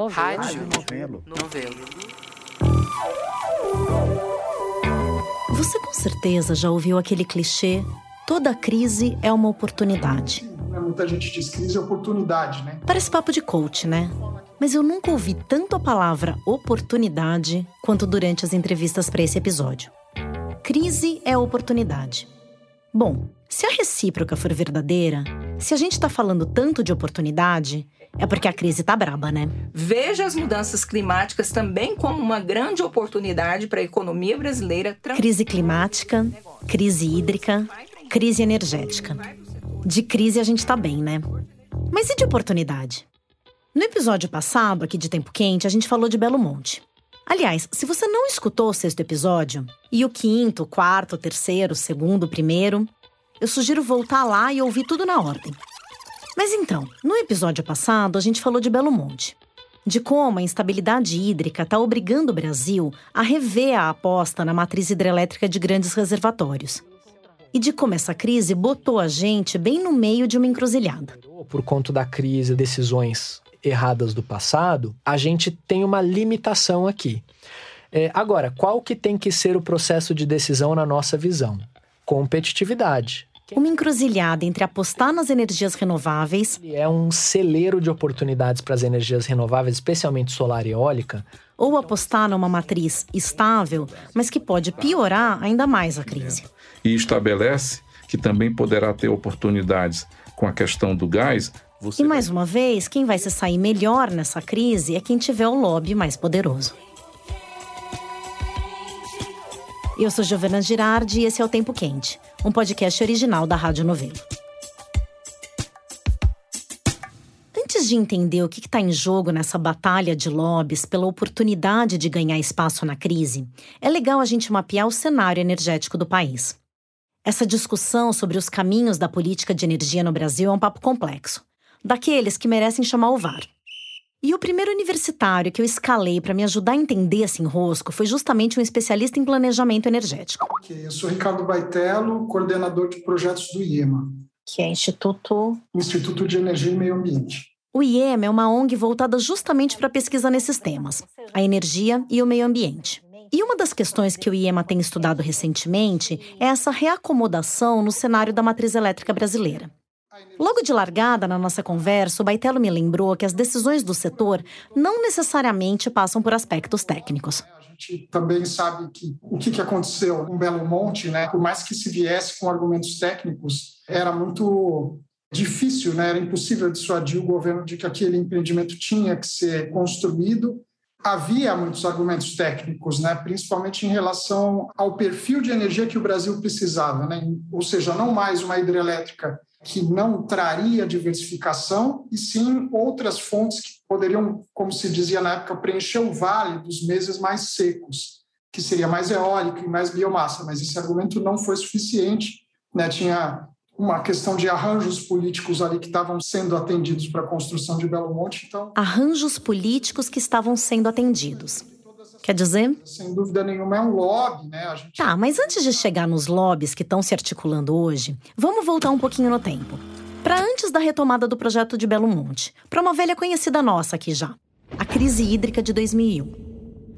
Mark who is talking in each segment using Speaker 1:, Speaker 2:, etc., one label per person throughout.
Speaker 1: Novelo.
Speaker 2: Rádio.
Speaker 3: Novelo.
Speaker 2: Novelo.
Speaker 4: Você com certeza já ouviu aquele clichê: toda crise é uma oportunidade.
Speaker 5: Né, Muita gente diz crise é oportunidade, né?
Speaker 4: Parece papo de coach, né? Mas eu nunca ouvi tanto a palavra oportunidade quanto durante as entrevistas para esse episódio. Crise é oportunidade. Bom, se a recíproca for verdadeira, se a gente tá falando tanto de oportunidade, é porque a crise tá braba, né?
Speaker 2: Veja as mudanças climáticas também como uma grande oportunidade para a economia brasileira.
Speaker 4: Crise climática, crise hídrica, crise energética. De crise a gente tá bem, né? Mas e de oportunidade? No episódio passado, aqui de Tempo Quente, a gente falou de Belo Monte. Aliás, se você não escutou o sexto episódio, e o quinto, quarto, terceiro, segundo, primeiro, eu sugiro voltar lá e ouvir tudo na ordem. Mas então, no episódio passado, a gente falou de Belo Monte. De como a instabilidade hídrica está obrigando o Brasil a rever a aposta na matriz hidrelétrica de grandes reservatórios. E de como essa crise botou a gente bem no meio de uma encruzilhada.
Speaker 6: por conta da crise, decisões erradas do passado, a gente tem uma limitação aqui. É, agora, qual que tem que ser o processo de decisão na nossa visão? Competitividade.
Speaker 4: Uma encruzilhada entre apostar nas energias renováveis
Speaker 6: Ele é um celeiro de oportunidades para as energias renováveis, especialmente solar e eólica.
Speaker 4: ou apostar numa matriz estável, mas que pode piorar ainda mais a crise.
Speaker 7: e estabelece que também poderá ter oportunidades com a questão do gás. Você
Speaker 4: E mais uma vez, quem vai se sair melhor nessa crise é quem tiver o lobby mais poderoso. Eu sou Giovana Girardi e esse é o Tempo Quente, um podcast original da Rádio Novelo. Antes de entender o que está em jogo nessa batalha de lobbies pela oportunidade de ganhar espaço na crise, é legal a gente mapear o cenário energético do país. Essa discussão sobre os caminhos da política de energia no Brasil é um papo complexo, daqueles que merecem chamar o VAR. E o primeiro universitário que eu escalei para me ajudar a entender esse enrosco foi justamente um especialista em planejamento energético,
Speaker 5: Ok, Eu sou Ricardo Baitello, coordenador de projetos do IEMA,
Speaker 4: que é Instituto
Speaker 5: Instituto de Energia e Meio Ambiente.
Speaker 4: O IEM é uma ONG voltada justamente para pesquisa nesses temas, a energia e o meio ambiente. E uma das questões que o IEMA tem estudado recentemente é essa reacomodação no cenário da matriz elétrica brasileira. Logo de largada na nossa conversa, o Baitello me lembrou que as decisões do setor não necessariamente passam por aspectos técnicos.
Speaker 5: A gente também sabe que o que aconteceu com Belo Monte, né? por mais que se viesse com argumentos técnicos, era muito difícil, né? era impossível dissuadir o governo de que aquele empreendimento tinha que ser construído. Havia muitos argumentos técnicos, né? principalmente em relação ao perfil de energia que o Brasil precisava, né? ou seja, não mais uma hidrelétrica que não traria diversificação, e sim outras fontes que poderiam, como se dizia na época, preencher o vale dos meses mais secos, que seria mais eólica e mais biomassa. Mas esse argumento não foi suficiente. Né? Tinha uma questão de arranjos políticos ali que estavam sendo atendidos para a construção de Belo Monte. Então,
Speaker 4: Arranjos políticos que estavam sendo atendidos. Quer dizer?
Speaker 5: sem dúvida nenhuma, é um lobby. Né? Gente
Speaker 4: Tá, mas antes de chegar nos lobbies que estão se articulando hoje, vamos voltar um pouquinho no tempo. Para antes da retomada do projeto de Belo Monte, para uma velha conhecida nossa aqui já, a crise hídrica de 2001.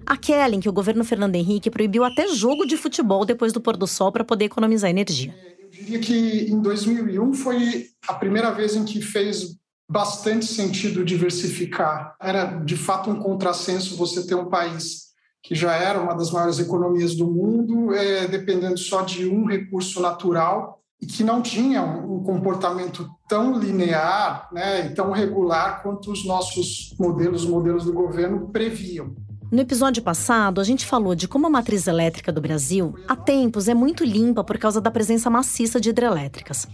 Speaker 4: Aquela em que o governo Fernando Henrique proibiu até jogo de futebol depois do pôr do sol para poder economizar energia.
Speaker 5: Eu diria que em 2001 foi a primeira vez em que fez bastante sentido diversificar. Era de fato um contrassenso você ter um país que já era uma das maiores economias do mundo, é, dependendo só de um recurso natural e que não tinha um, comportamento tão linear né, e tão regular quanto os nossos modelos, os modelos do governo previam.
Speaker 4: No episódio passado, a gente falou de como a matriz elétrica do Brasil, há tempos, é muito limpa por causa da presença maciça de hidrelétricas.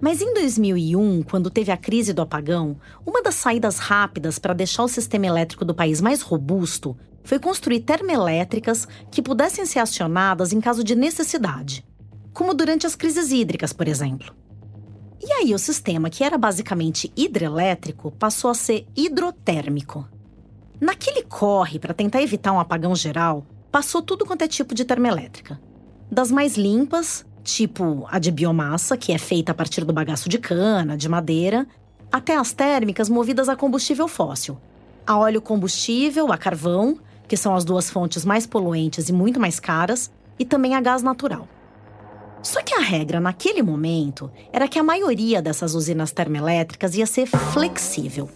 Speaker 4: Mas em 2001, quando teve a crise do apagão, uma das saídas rápidas para deixar o sistema elétrico do país mais robusto foi construir termoelétricas que pudessem ser acionadas em caso de necessidade, como durante as crises hídricas, por exemplo. E aí o sistema, que era basicamente hidrelétrico, passou a ser hidrotérmico. Naquele corre para tentar evitar um apagão geral, passou tudo quanto é tipo de termoelétrica. Das mais limpas, tipo a de biomassa, que é feita a partir do bagaço de cana, de madeira, até as térmicas movidas a combustível fóssil, a óleo combustível, a carvão, que são as duas fontes mais poluentes e muito mais caras, e também a gás natural. Só que a regra naquele momento era que a maioria dessas usinas termoelétricas ia ser flexível.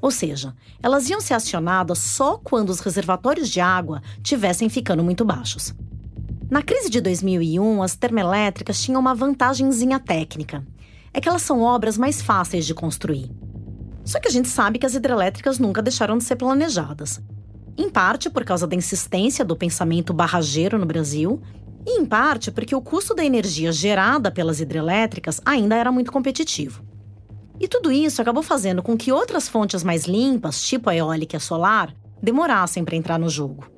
Speaker 4: Ou seja, elas iam ser acionadas só quando os reservatórios de água tivessem ficando muito baixos. Na crise de 2001, as termoelétricas tinham uma vantagemzinha técnica. É que elas são obras mais fáceis de construir. Só que a gente sabe que as hidrelétricas nunca deixaram de ser planejadas. Em parte por causa da insistência do pensamento barrageiro no Brasil, e em parte porque o custo da energia gerada pelas hidrelétricas ainda era muito competitivo. E tudo isso acabou fazendo com que outras fontes mais limpas, tipo a eólica e a solar, demorassem para entrar no jogo.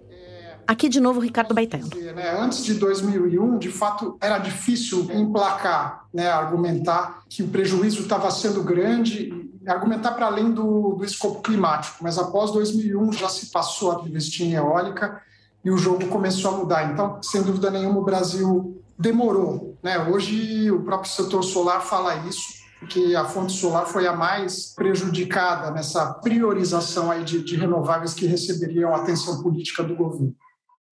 Speaker 4: Aqui de novo Ricardo Baitello.
Speaker 5: Né, antes de 2001, de fato, era difícil emplacar, né, argumentar que o prejuízo estava sendo grande, argumentar para além do, do escopo climático. Mas após 2001 já se passou a investir em eólica e o jogo começou a mudar. Então, sem dúvida nenhuma, o Brasil demorou. Né? Hoje o próprio setor solar fala isso que a fonte solar foi a mais prejudicada nessa priorização aí de, de renováveis que receberiam atenção política do governo.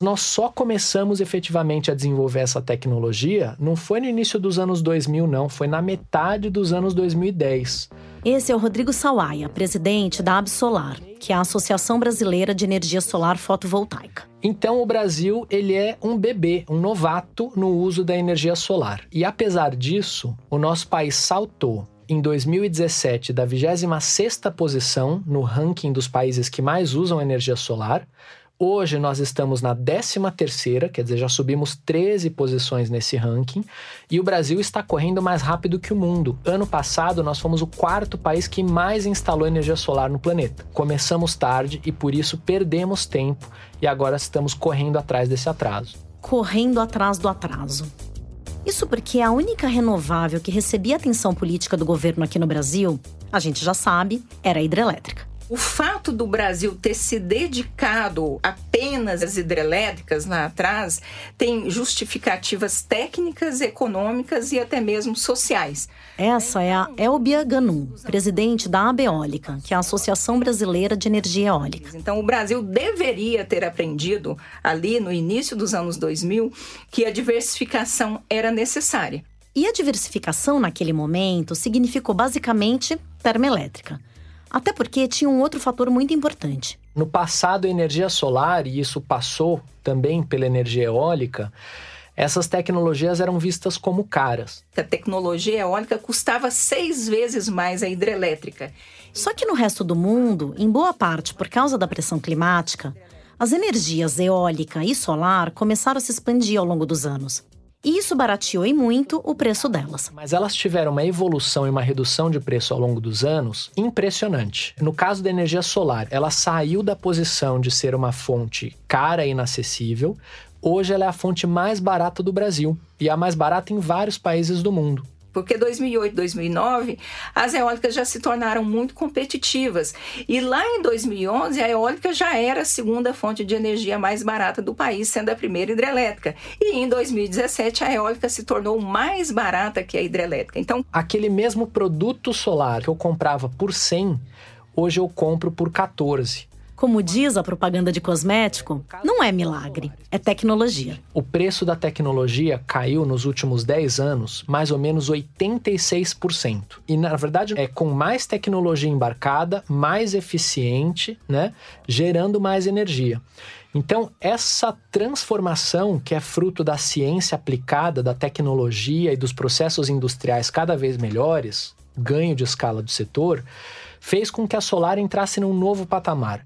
Speaker 6: Nós só começamos efetivamente a desenvolver essa tecnologia, não foi no início dos anos 2000, não, foi na metade dos anos 2010.
Speaker 4: Esse é o Rodrigo Sawaia, presidente da Absolar, que é a Associação Brasileira de Energia Solar Fotovoltaica.
Speaker 6: Então o Brasil, ele é um bebê, um novato no uso da energia solar. E apesar disso, o nosso país saltou em 2017 da 26ª posição no ranking dos países que mais usam energia solar Hoje nós estamos na 13 terceira, quer dizer, já subimos 13 posições nesse ranking, e o Brasil está correndo mais rápido que o mundo. Ano passado nós fomos o quarto país que mais instalou energia solar no planeta. Começamos tarde e por isso perdemos tempo e agora estamos correndo atrás desse atraso.
Speaker 4: Correndo atrás do atraso. Isso porque a única renovável que recebia atenção política do governo aqui no Brasil, a gente já sabe, era a hidrelétrica.
Speaker 2: O fato do Brasil ter se dedicado apenas às hidrelétricas lá atrás tem justificativas técnicas, econômicas e até mesmo sociais.
Speaker 4: Essa é a Elbia Ganum, presidente da Abeólica, que é a Associação Brasileira de Energia Eólica.
Speaker 2: Então, o Brasil deveria ter aprendido ali no início dos anos 2000 que a diversificação era necessária.
Speaker 4: E a diversificação naquele momento significou basicamente termoelétrica. Até porque tinha um outro fator muito importante.
Speaker 6: No passado, a energia solar, e isso passou também pela energia eólica, essas tecnologias eram vistas como caras.
Speaker 2: A tecnologia eólica custava seis vezes mais a hidrelétrica.
Speaker 4: Só que no resto do mundo, em boa parte por causa da pressão climática, as energias eólica e solar começaram a se expandir ao longo dos anos. E isso barateou em muito o preço delas.
Speaker 6: Mas elas tiveram uma evolução e uma redução de preço ao longo dos anos impressionante. No caso da energia solar, ela saiu da posição de ser uma fonte cara e inacessível. Hoje ela é a fonte mais barata do Brasil e a mais barata em vários países do mundo
Speaker 2: porque 2008, 2009, as eólicas já se tornaram muito competitivas. E lá em 2011, a eólica já era a segunda fonte de energia mais barata do país, sendo a primeira hidrelétrica. E em 2017, a eólica se tornou mais barata que a hidrelétrica. Então,
Speaker 6: aquele mesmo produto solar que eu comprava por 100, hoje eu compro por 14.
Speaker 4: Como diz a propaganda de cosmético, não é milagre, é tecnologia.
Speaker 6: O preço da tecnologia caiu nos últimos 10 anos mais ou menos 86%. E na verdade é com mais tecnologia embarcada, mais eficiente, né, gerando mais energia. Então, essa transformação, que é fruto da ciência aplicada, da tecnologia e dos processos industriais cada vez melhores, ganho de escala do setor, fez com que a solar entrasse num novo patamar.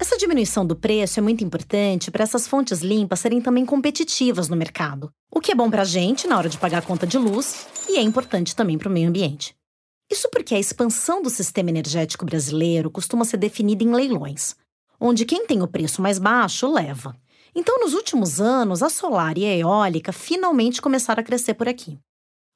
Speaker 4: Essa diminuição do preço é muito importante para essas fontes limpas serem também competitivas no mercado, o que é bom para a gente na hora de pagar a conta de luz e é importante também para o meio ambiente. Isso porque a expansão do sistema energético brasileiro costuma ser definida em leilões, onde quem tem o preço mais baixo leva. Então, nos últimos anos, a solar e a eólica finalmente começaram a crescer por aqui.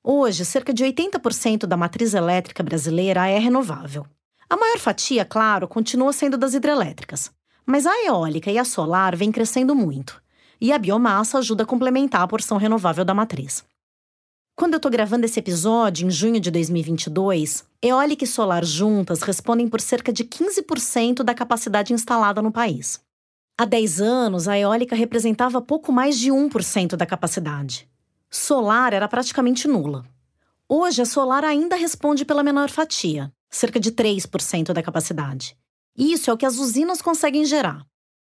Speaker 4: Hoje, cerca de 80% da matriz elétrica brasileira é renovável. A maior fatia, claro, continua sendo das hidrelétricas, mas a eólica e a solar vêm crescendo muito, e a biomassa ajuda a complementar a porção renovável da matriz. Quando eu estou gravando esse episódio, em junho de 2022, eólica e solar juntas respondem por cerca de 15% da capacidade instalada no país. Há 10 anos, a eólica representava pouco mais de 1% da capacidade. Solar era praticamente nula. Hoje, a solar ainda responde pela menor fatia, cerca de 3% da capacidade. Isso é o que as usinas conseguem gerar.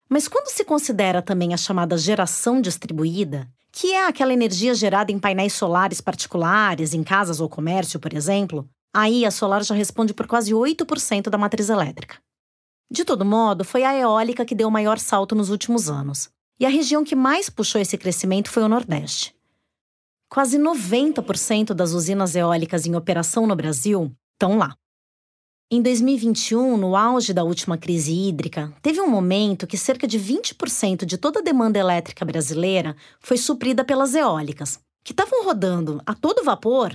Speaker 4: Mas quando se considera também a chamada geração distribuída, que é aquela energia gerada em painéis solares particulares, em casas ou comércio, por exemplo, aí a solar já responde por quase 8% da matriz elétrica. De todo modo, foi a eólica que deu o maior salto nos últimos anos. E a região que mais puxou esse crescimento foi o Nordeste. Quase 90% das usinas eólicas em operação no Brasil estão lá. Em 2021, no auge da última crise hídrica, teve um momento que cerca de 20% de toda a demanda elétrica brasileira foi suprida pelas eólicas, que estavam rodando a todo vapor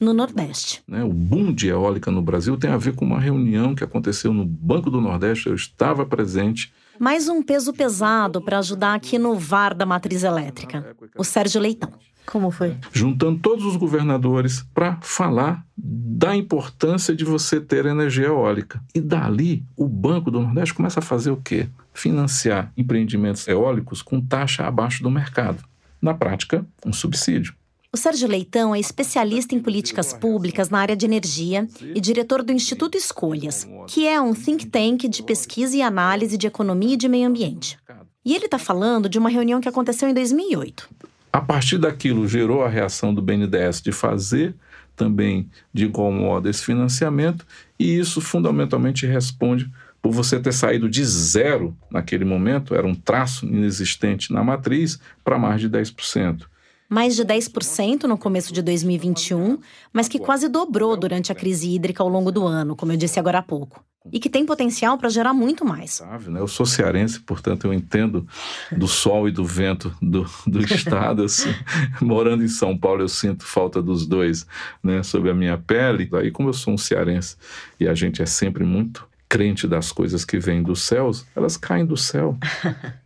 Speaker 4: no Nordeste.
Speaker 7: Né, o boom de eólica no Brasil tem a ver com uma reunião que aconteceu no Banco do Nordeste. Eu estava presente.
Speaker 4: Mais um peso pesado para ajudar aqui no VAR da matriz elétrica, o Sérgio Leitão. Como foi?
Speaker 7: Juntando todos os governadores para falar da importância de você ter energia eólica. E dali, o Banco do Nordeste começa a fazer o quê? Financiar empreendimentos eólicos com taxa abaixo do mercado. Na prática, um subsídio.
Speaker 4: O Sérgio Leitão é especialista em políticas públicas na área de energia e diretor do Instituto Escolhas, que é um think tank de pesquisa e análise de economia e de meio ambiente. E ele está falando de uma reunião que aconteceu em 2008.
Speaker 7: A partir daquilo gerou a reação do BNDES de fazer também de igual modo esse financiamento, e isso fundamentalmente responde por você ter saído de zero naquele momento, era um traço inexistente na matriz, para mais de 10%
Speaker 4: mais de 10% no começo de 2021, mas que quase dobrou durante a crise hídrica ao longo do ano, como eu disse agora há pouco. E que tem potencial para gerar muito mais.
Speaker 7: Né? Eu sou cearense, portanto eu entendo do sol e do vento do, do estado. Assim. Morando em São Paulo, eu sinto falta dos dois né, sobre a minha pele. Aí, como eu sou um cearense e a gente é sempre muito crente das coisas que vêm dos céus, elas caem do céu.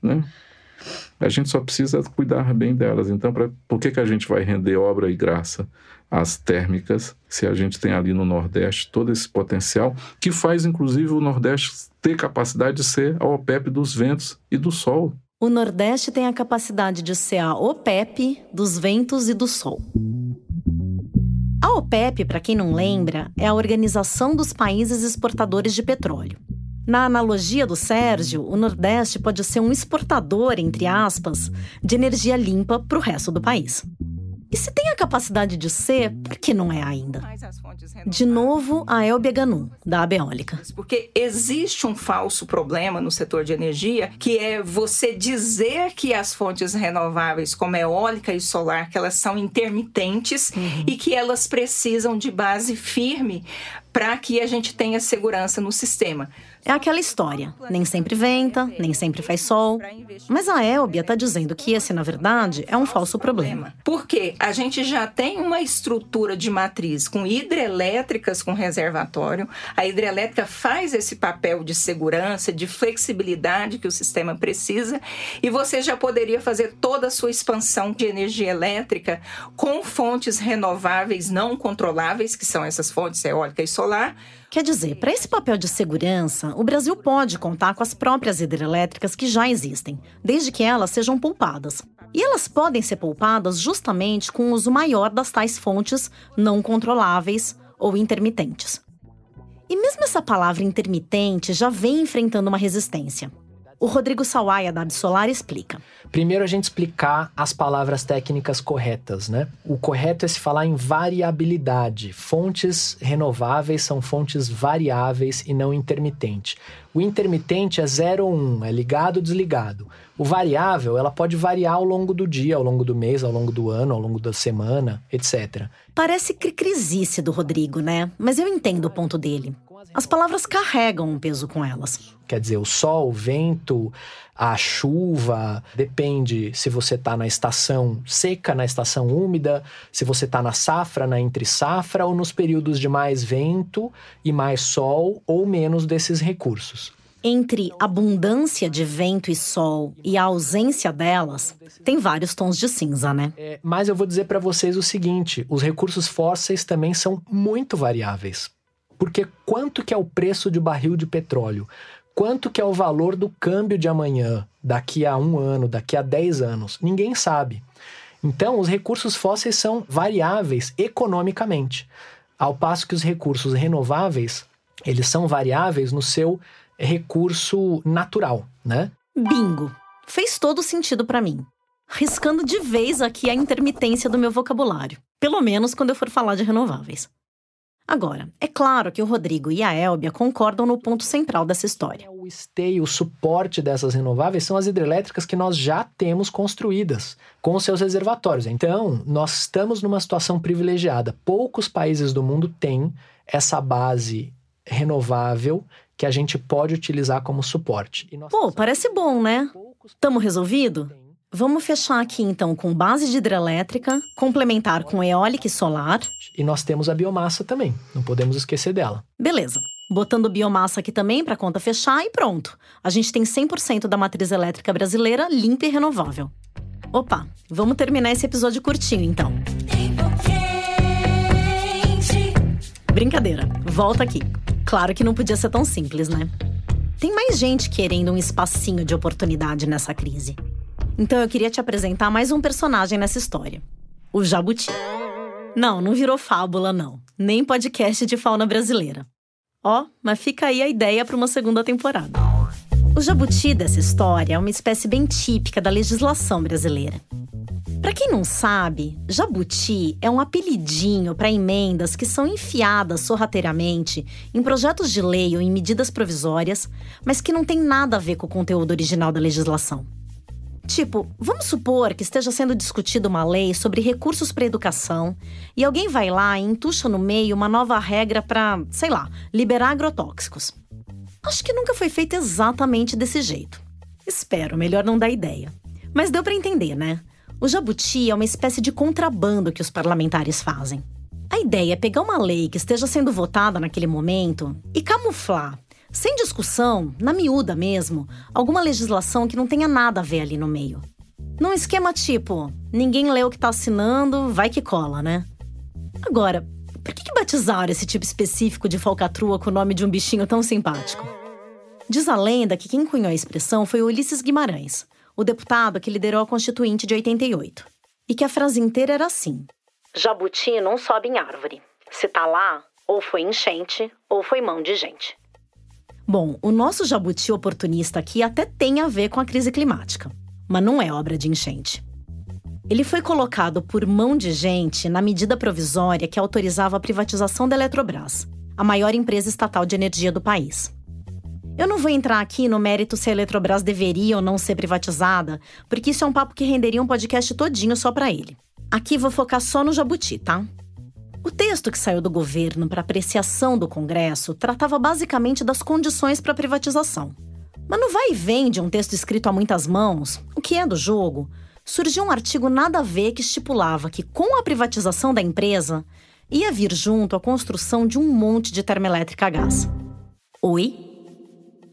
Speaker 7: Né? A gente só precisa cuidar bem delas. Então, pra, por que, que a gente vai render obra e graça às térmicas se a gente tem ali no Nordeste todo esse potencial que faz, inclusive, o Nordeste ter capacidade de ser a OPEP dos ventos e do sol?
Speaker 4: O Nordeste tem a capacidade de ser a OPEP dos ventos e do sol. A OPEP, para quem não lembra, é a Organização dos Países Exportadores de Petróleo. Na analogia do Sérgio, o Nordeste pode ser um exportador, entre aspas, de energia limpa para o resto do país. E se tem a capacidade de ser, por que não é ainda? De novo, a Elbia Ganu, da Abeólica.
Speaker 2: Porque existe um falso problema no setor de energia, que é você dizer que as fontes renováveis, como eólica e solar, que elas são intermitentes uhum. e que elas precisam de base firme para que a gente tenha segurança no sistema.
Speaker 4: É aquela história. Nem sempre venta, nem sempre faz sol. Mas a Elbia está dizendo que esse, na verdade, é um falso problema.
Speaker 2: Porque a gente já tem uma estrutura de matriz com hidrelétricas com reservatório. A hidrelétrica faz esse papel de segurança, de flexibilidade que o sistema precisa. E você já poderia fazer toda a sua expansão de energia elétrica com fontes renováveis não controláveis, que são essas fontes eólica e solar
Speaker 4: Quer dizer, para esse papel de segurança, o Brasil pode contar com as próprias hidrelétricas que já existem, desde que elas sejam poupadas. E elas podem ser poupadas justamente com o uso maior das tais fontes não controláveis ou intermitentes. E mesmo essa palavra intermitente já vem enfrentando uma resistência. O Rodrigo Sawaia, da Absolar, explica.
Speaker 6: Primeiro, a gente explicar as palavras técnicas corretas, né? O correto é se falar em variabilidade. Fontes renováveis são fontes variáveis e não intermitente. O intermitente é 0 ou 1, um, é ligado ou desligado. O variável, ela pode variar ao longo do dia, ao longo do mês, ao longo do ano, ao longo da semana, etc.
Speaker 4: Parece cricrisice do Rodrigo, né? Mas eu entendo o ponto dele. As palavras carregam um peso com elas.
Speaker 6: Quer dizer, o sol, o vento, a chuva, depende se você está na estação seca, na estação úmida, se você está na safra, na entre safra, ou nos períodos de mais vento e mais sol, ou menos desses recursos.
Speaker 4: Entre abundância de vento e sol e a ausência delas, tem vários tons de cinza, né?
Speaker 6: É, mas eu vou dizer para vocês o seguinte: os recursos fósseis também são muito variáveis. Porque quanto que é o preço de barril de petróleo? Quanto que é o valor do câmbio de amanhã, daqui a um ano, daqui a dez anos? Ninguém sabe. Então, os recursos fósseis são variáveis economicamente, ao passo que os recursos renováveis, eles são variáveis no seu recurso natural, né?
Speaker 4: Bingo! Fez todo sentido para mim. Riscando de vez aqui a intermitência do meu vocabulário, pelo menos quando eu for falar de renováveis. Agora, é claro que o Rodrigo e a Elbia concordam no ponto central dessa história.
Speaker 6: O esteio, o suporte dessas renováveis são as hidrelétricas que nós já temos construídas com seus reservatórios. Então, nós estamos numa situação privilegiada. Poucos países do mundo têm essa base renovável que a gente pode utilizar como suporte.
Speaker 4: Pô, parece bom, né? Tamo resolvido? Vamos fechar aqui então com base de hidrelétrica, complementar com eólica e solar.
Speaker 6: E nós temos a biomassa também, não podemos esquecer dela.
Speaker 4: Beleza. Botando biomassa aqui também para conta fechar e pronto. A gente tem 100% da matriz elétrica brasileira limpa e renovável. Opa, vamos terminar esse episódio curtinho então. Brincadeira, volta aqui. Claro que não podia ser tão simples, né? Tem mais gente querendo um espacinho de oportunidade nessa crise. Então eu queria te apresentar mais um personagem nessa história: o jabuti. Não, não virou fábula, não. Nem podcast de fauna brasileira. Ó, oh, mas fica aí a ideia para uma segunda temporada. O jabuti dessa história é uma espécie bem típica da legislação brasileira. Para quem não sabe, jabuti é um apelidinho para emendas que são enfiadas sorrateiramente em projetos de lei ou em medidas provisórias, mas que não tem nada a ver com o conteúdo original da legislação. Tipo, vamos supor que esteja sendo discutida uma lei sobre recursos para educação e alguém vai lá e entuxa no meio uma nova regra para, sei lá, liberar agrotóxicos. Acho que nunca foi feito exatamente desse jeito. Espero, melhor não dar ideia. Mas deu para entender, né? O jabuti é uma espécie de contrabando que os parlamentares fazem. A ideia é pegar uma lei que esteja sendo votada naquele momento e camuflar sem discussão, na miúda mesmo, alguma legislação que não tenha nada a ver ali no meio. Num esquema tipo, ninguém lê o que tá assinando, vai que cola, né? Agora, por que, que batizaram esse tipo específico de falcatrua com o nome de um bichinho tão simpático? Diz a lenda que quem cunhou a expressão foi Ulisses Guimarães, o deputado que liderou a Constituinte de 88. E que a frase inteira era assim: Jabuti não sobe em árvore. Se tá lá, ou foi enchente, ou foi mão de gente. Bom, o nosso jabuti oportunista aqui até tem a ver com a crise climática, mas não é obra de enchente. Ele foi colocado por mão de gente na medida provisória que autorizava a privatização da Eletrobras, a maior empresa estatal de energia do país. Eu não vou entrar aqui no mérito se a Eletrobras deveria ou não ser privatizada, porque isso é um papo que renderia um podcast todinho só para ele. Aqui vou focar só no jabuti, tá? O texto que saiu do governo para apreciação do Congresso tratava basicamente das condições para a privatização. Mas no vai e vem de um texto escrito a muitas mãos, o que é do jogo, surgiu um artigo nada a ver que estipulava que, com a privatização da empresa, ia vir junto a construção de um monte de termoelétrica a gás. Oi?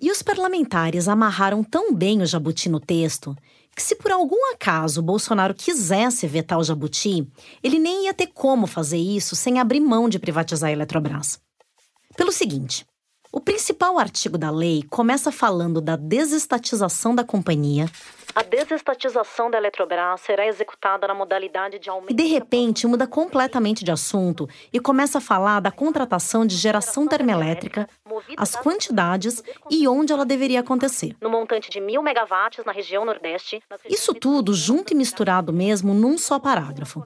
Speaker 4: E os parlamentares amarraram tão bem o jabuti no texto que se por algum acaso Bolsonaro quisesse vetar o Jabuti, ele nem ia ter como fazer isso sem abrir mão de privatizar a Eletrobras. Pelo seguinte, o principal artigo da lei começa falando da desestatização da companhia. A desestatização da Eletrobras será executada na modalidade de aumento. E de repente muda completamente de assunto e começa a falar da contratação de geração termoelétrica, as quantidades e onde ela deveria acontecer. No montante de mil megawatts na região Nordeste. Isso tudo junto e misturado mesmo num só parágrafo.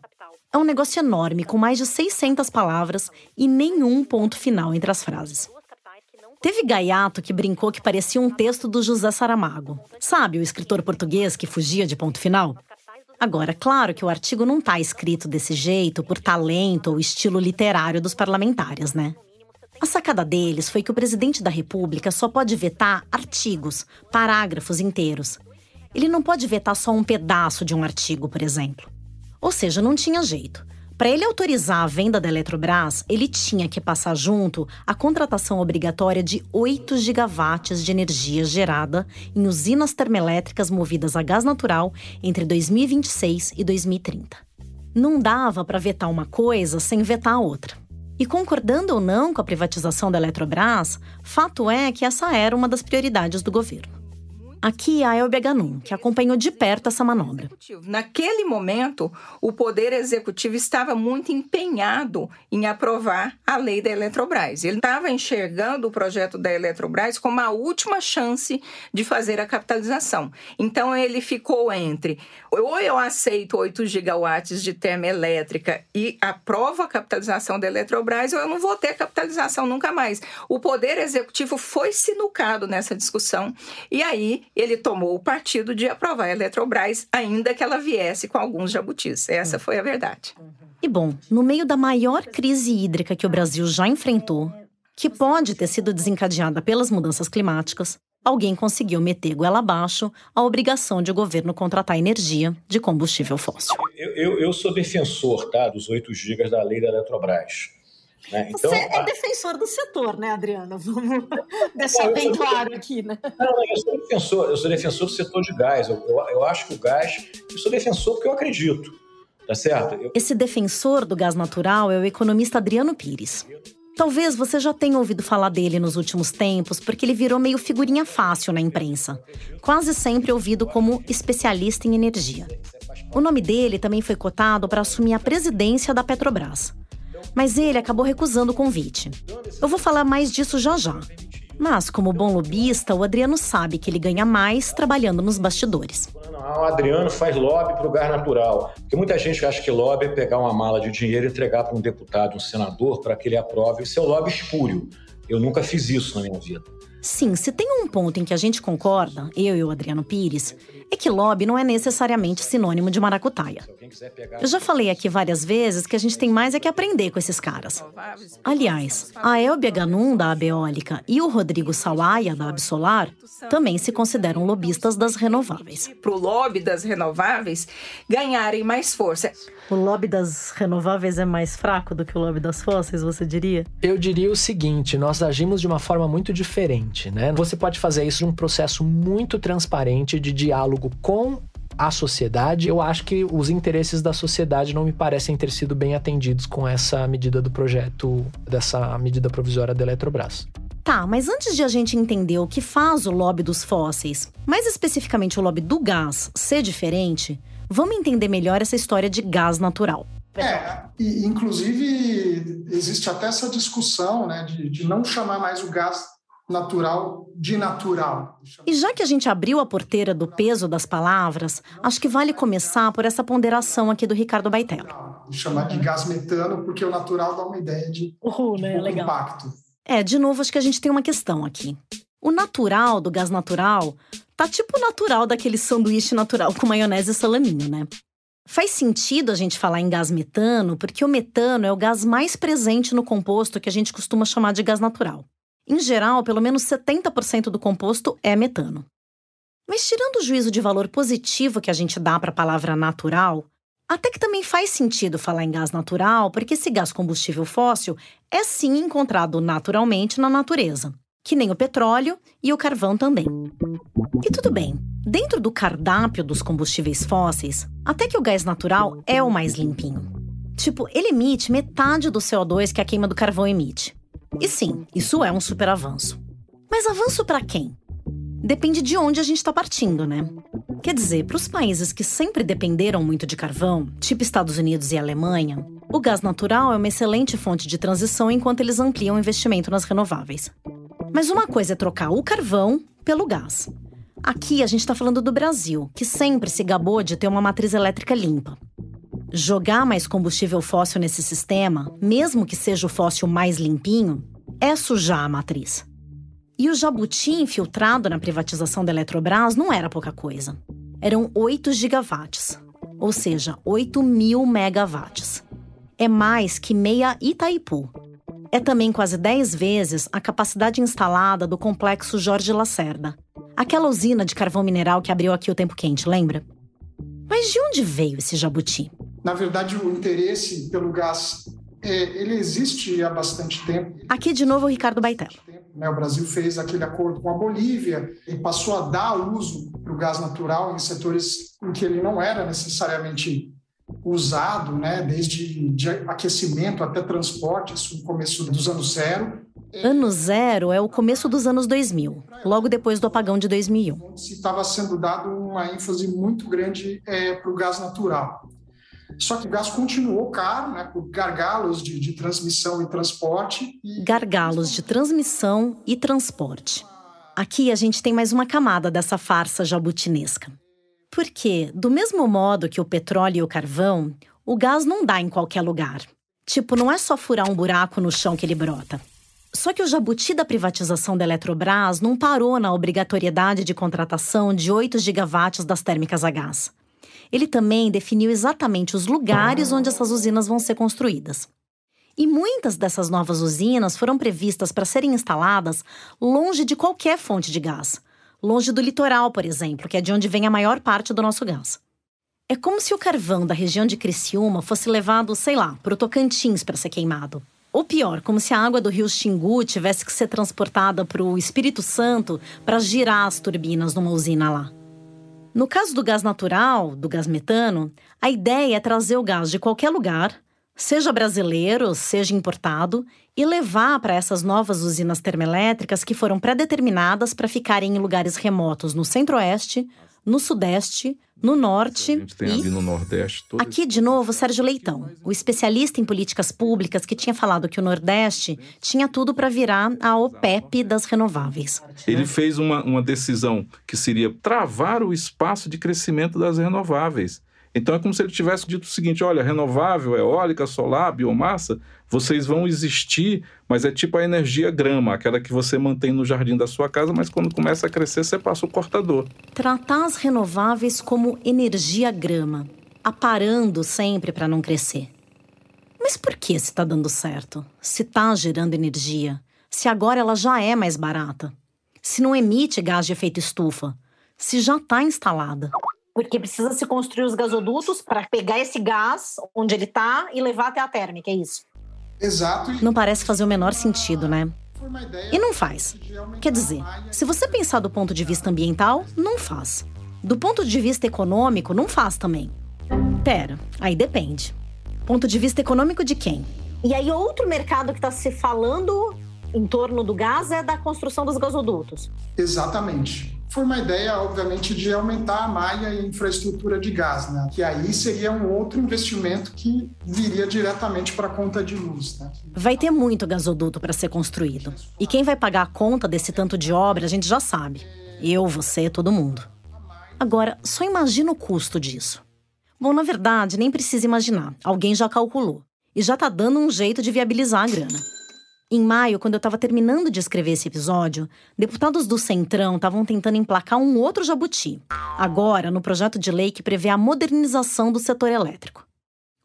Speaker 4: É um negócio enorme, com mais de 600 palavras e nenhum ponto final entre as frases. Teve gaiato que brincou que parecia um texto do José Saramago. Sabe, o escritor português que fugia de ponto final? Agora, claro que o artigo não está escrito desse jeito por talento ou estilo literário dos parlamentares, né? A sacada deles foi que o presidente da República só pode vetar artigos, parágrafos inteiros. Ele não pode vetar só um pedaço de um artigo, por exemplo. Ou seja, não tinha jeito. Para ele autorizar a venda da Eletrobras, ele tinha que passar junto a contratação obrigatória de 8 gigawatts de energia gerada em usinas termoelétricas movidas a gás natural entre 2026 e 2030. Não dava para vetar uma coisa sem vetar a outra. E concordando ou não com a privatização da Eletrobras, fato é que essa era uma das prioridades do governo. Aqui a Elbia Ganum, que acompanhou de perto essa manobra.
Speaker 2: Naquele momento, o Poder Executivo estava muito empenhado em aprovar a lei da Eletrobras. Ele estava enxergando o projeto da Eletrobras como a última chance de fazer a capitalização. Então, ele ficou entre ou eu aceito 8 gigawatts de termoelétrica e aprovo a capitalização da Eletrobras, ou eu não vou ter capitalização nunca mais. O Poder Executivo foi sinucado nessa discussão e aí ele tomou o partido de aprovar a Eletrobras, ainda que ela viesse com alguns jabutis. Essa foi a verdade.
Speaker 4: E bom, no meio da maior crise hídrica que o Brasil já enfrentou, que pode ter sido desencadeada pelas mudanças climáticas, alguém conseguiu meter goela abaixo a obrigação de o governo contratar energia de combustível fóssil.
Speaker 1: Eu, eu, eu sou defensor tá, dos 8 gigas da lei da Eletrobras.
Speaker 4: Né? Então, Você é defensor do setor, né, Adriana? Vamos deixar bem claro aqui, né?
Speaker 1: Não, não, eu sou defensor, eu sou defensor do setor de gás. Eu, eu, eu acho que o gás, eu sou defensor porque eu acredito. Tá certo? Eu...
Speaker 4: Esse defensor do gás natural é o economista Adriano Pires. Talvez você já tenha ouvido falar dele nos últimos tempos, porque ele virou meio figurinha fácil na imprensa, quase sempre ouvido como especialista em energia. O nome dele também foi cotado para assumir a presidência da Petrobras mas ele acabou recusando o convite. Eu vou falar mais disso já já. Mas, como bom lobista, o Adriano sabe que ele ganha mais trabalhando nos bastidores.
Speaker 1: o Adriano faz lobby para o gás natural. Porque muita gente acha que lobby é pegar uma mala de dinheiro e entregar para um deputado, um senador, para que ele aprove. Isso é o lobby espúrio. Eu nunca fiz isso na minha vida.
Speaker 4: Sim, se tem um ponto em que a gente concorda, eu e o Adriano Pires, é que lobby não é necessariamente sinônimo de maracutaia. Eu já falei aqui várias vezes que a gente tem mais é que aprender com esses caras. Aliás, a Elbia Ganum, da Abeólica, e o Rodrigo Sawaia, da Absolar, também se consideram lobistas das renováveis.
Speaker 2: Para o lobby das renováveis ganharem mais força.
Speaker 4: O lobby das renováveis é mais fraco do que o lobby das fósseis, você diria?
Speaker 6: Eu diria o seguinte: nós agimos de uma forma muito diferente, né? Você pode fazer isso num processo muito transparente de diálogo com a sociedade. Eu acho que os interesses da sociedade não me parecem ter sido bem atendidos com essa medida do projeto, dessa medida provisória da Eletrobras.
Speaker 4: Tá, mas antes de a gente entender o que faz o lobby dos fósseis, mais especificamente o lobby do gás, ser diferente, Vamos entender melhor essa história de gás natural.
Speaker 5: É, e, inclusive existe até essa discussão né, de, de não chamar mais o gás natural de natural.
Speaker 4: E já que a gente abriu a porteira do peso das palavras, acho que vale começar por essa ponderação aqui do Ricardo Baitello.
Speaker 5: Chamar de gás metano, porque o natural dá uma ideia de,
Speaker 4: Uhul,
Speaker 5: de
Speaker 4: né? Legal.
Speaker 5: impacto.
Speaker 4: É, de novo, acho que a gente tem uma questão aqui. O natural do gás natural Tá tipo natural daquele sanduíche natural com maionese e salaminho, né? Faz sentido a gente falar em gás metano, porque o metano é o gás mais presente no composto que a gente costuma chamar de gás natural. Em geral, pelo menos 70% do composto é metano. Mas tirando o juízo de valor positivo que a gente dá para a palavra natural, até que também faz sentido falar em gás natural, porque esse gás combustível fóssil é sim encontrado naturalmente na natureza que nem o petróleo e o carvão também. E tudo bem, dentro do cardápio dos combustíveis fósseis, até que o gás natural é o mais limpinho. Tipo, ele emite metade do CO2 que a queima do carvão emite. E sim, isso é um super avanço. Mas avanço para quem? Depende de onde a gente está partindo, né? Quer dizer, para os países que sempre dependeram muito de carvão, tipo Estados Unidos e Alemanha, o gás natural é uma excelente fonte de transição enquanto eles ampliam o investimento nas renováveis. Mas uma coisa é trocar o carvão pelo gás. Aqui a gente está falando do Brasil, que sempre se gabou de ter uma matriz elétrica limpa. Jogar mais combustível fóssil nesse sistema, mesmo que seja o fóssil mais limpinho, é sujar a matriz. E o jabuti infiltrado na privatização da Eletrobras não era pouca coisa. Eram 8 gigawatts, ou seja, 8 mil megawatts. É mais que meia Itaipu, é também quase 10 vezes a capacidade instalada do complexo Jorge Lacerda, aquela usina de carvão mineral que abriu aqui o tempo quente, lembra? Mas de onde veio esse jabuti?
Speaker 5: Na verdade, o interesse pelo gás é, ele existe há bastante tempo.
Speaker 4: Aqui de novo o Ricardo Baitel.
Speaker 5: Né, o Brasil fez aquele acordo com a Bolívia e passou a dar uso para o gás natural em setores em que ele não era necessariamente usado, né, desde de aquecimento até transporte, isso no começo dos anos zero.
Speaker 4: Ano zero é o começo dos anos 2000, logo depois do apagão de 2001.
Speaker 5: Estava sendo dado uma ênfase muito grande é, para o gás natural. Só que o gás continuou caro, né, por gargalos de, de transmissão e transporte. E...
Speaker 4: Gargalos de transmissão e transporte. Aqui a gente tem mais uma camada dessa farsa jabutinesca. Porque, do mesmo modo que o petróleo e o carvão, o gás não dá em qualquer lugar. Tipo, não é só furar um buraco no chão que ele brota. Só que o jabuti da privatização da Eletrobras não parou na obrigatoriedade de contratação de 8 gigawatts das térmicas a gás. Ele também definiu exatamente os lugares onde essas usinas vão ser construídas. E muitas dessas novas usinas foram previstas para serem instaladas longe de qualquer fonte de gás. Longe do litoral, por exemplo, que é de onde vem a maior parte do nosso gás. É como se o carvão da região de Criciúma fosse levado, sei lá, para o Tocantins para ser queimado. Ou pior, como se a água do rio Xingu tivesse que ser transportada para o Espírito Santo para girar as turbinas numa usina lá. No caso do gás natural, do gás metano, a ideia é trazer o gás de qualquer lugar, seja brasileiro, seja importado, e levar para essas novas usinas termoelétricas que foram pré-determinadas para ficarem em lugares remotos no centro-oeste, no sudeste, no norte. A
Speaker 7: gente tem e... ali no nordeste.
Speaker 4: Todo Aqui, de novo, Sérgio Leitão, o especialista em políticas públicas que tinha falado que o Nordeste tinha tudo para virar a OPEP das renováveis.
Speaker 7: Ele fez uma, uma decisão que seria travar o espaço de crescimento das renováveis. Então é como se ele tivesse dito o seguinte: olha, renovável, eólica, solar, biomassa, vocês vão existir, mas é tipo a energia grama, aquela que você mantém no jardim da sua casa, mas quando começa a crescer, você passa o cortador.
Speaker 4: Tratar as renováveis como energia grama, aparando sempre para não crescer. Mas por que se está dando certo? Se está gerando energia? Se agora ela já é mais barata? Se não emite gás de efeito estufa? Se já está instalada?
Speaker 3: porque precisa se construir os gasodutos para pegar esse gás onde ele está e levar até a térmica, é isso?
Speaker 5: Exato.
Speaker 4: Não parece fazer o menor sentido, né? E não faz. Quer dizer, se você pensar do ponto de vista ambiental, não faz. Do ponto de vista econômico, não faz também. Pera, aí depende. Ponto de vista econômico de quem?
Speaker 3: E aí, outro mercado que está se falando em torno do gás é da construção dos gasodutos.
Speaker 5: Exatamente foi uma ideia, obviamente, de aumentar a malha e a infraestrutura de gás, né? que aí seria um outro investimento que viria diretamente para a conta de luz. Né?
Speaker 4: Vai ter muito gasoduto para ser construído. E quem vai pagar a conta desse tanto de obra, a gente já sabe. Eu, você, todo mundo. Agora, só imagina o custo disso. Bom, na verdade, nem precisa imaginar. Alguém já calculou. E já está dando um jeito de viabilizar a grana. Em maio, quando eu estava terminando de escrever esse episódio, deputados do Centrão estavam tentando emplacar um outro jabuti, agora no projeto de lei que prevê a modernização do setor elétrico.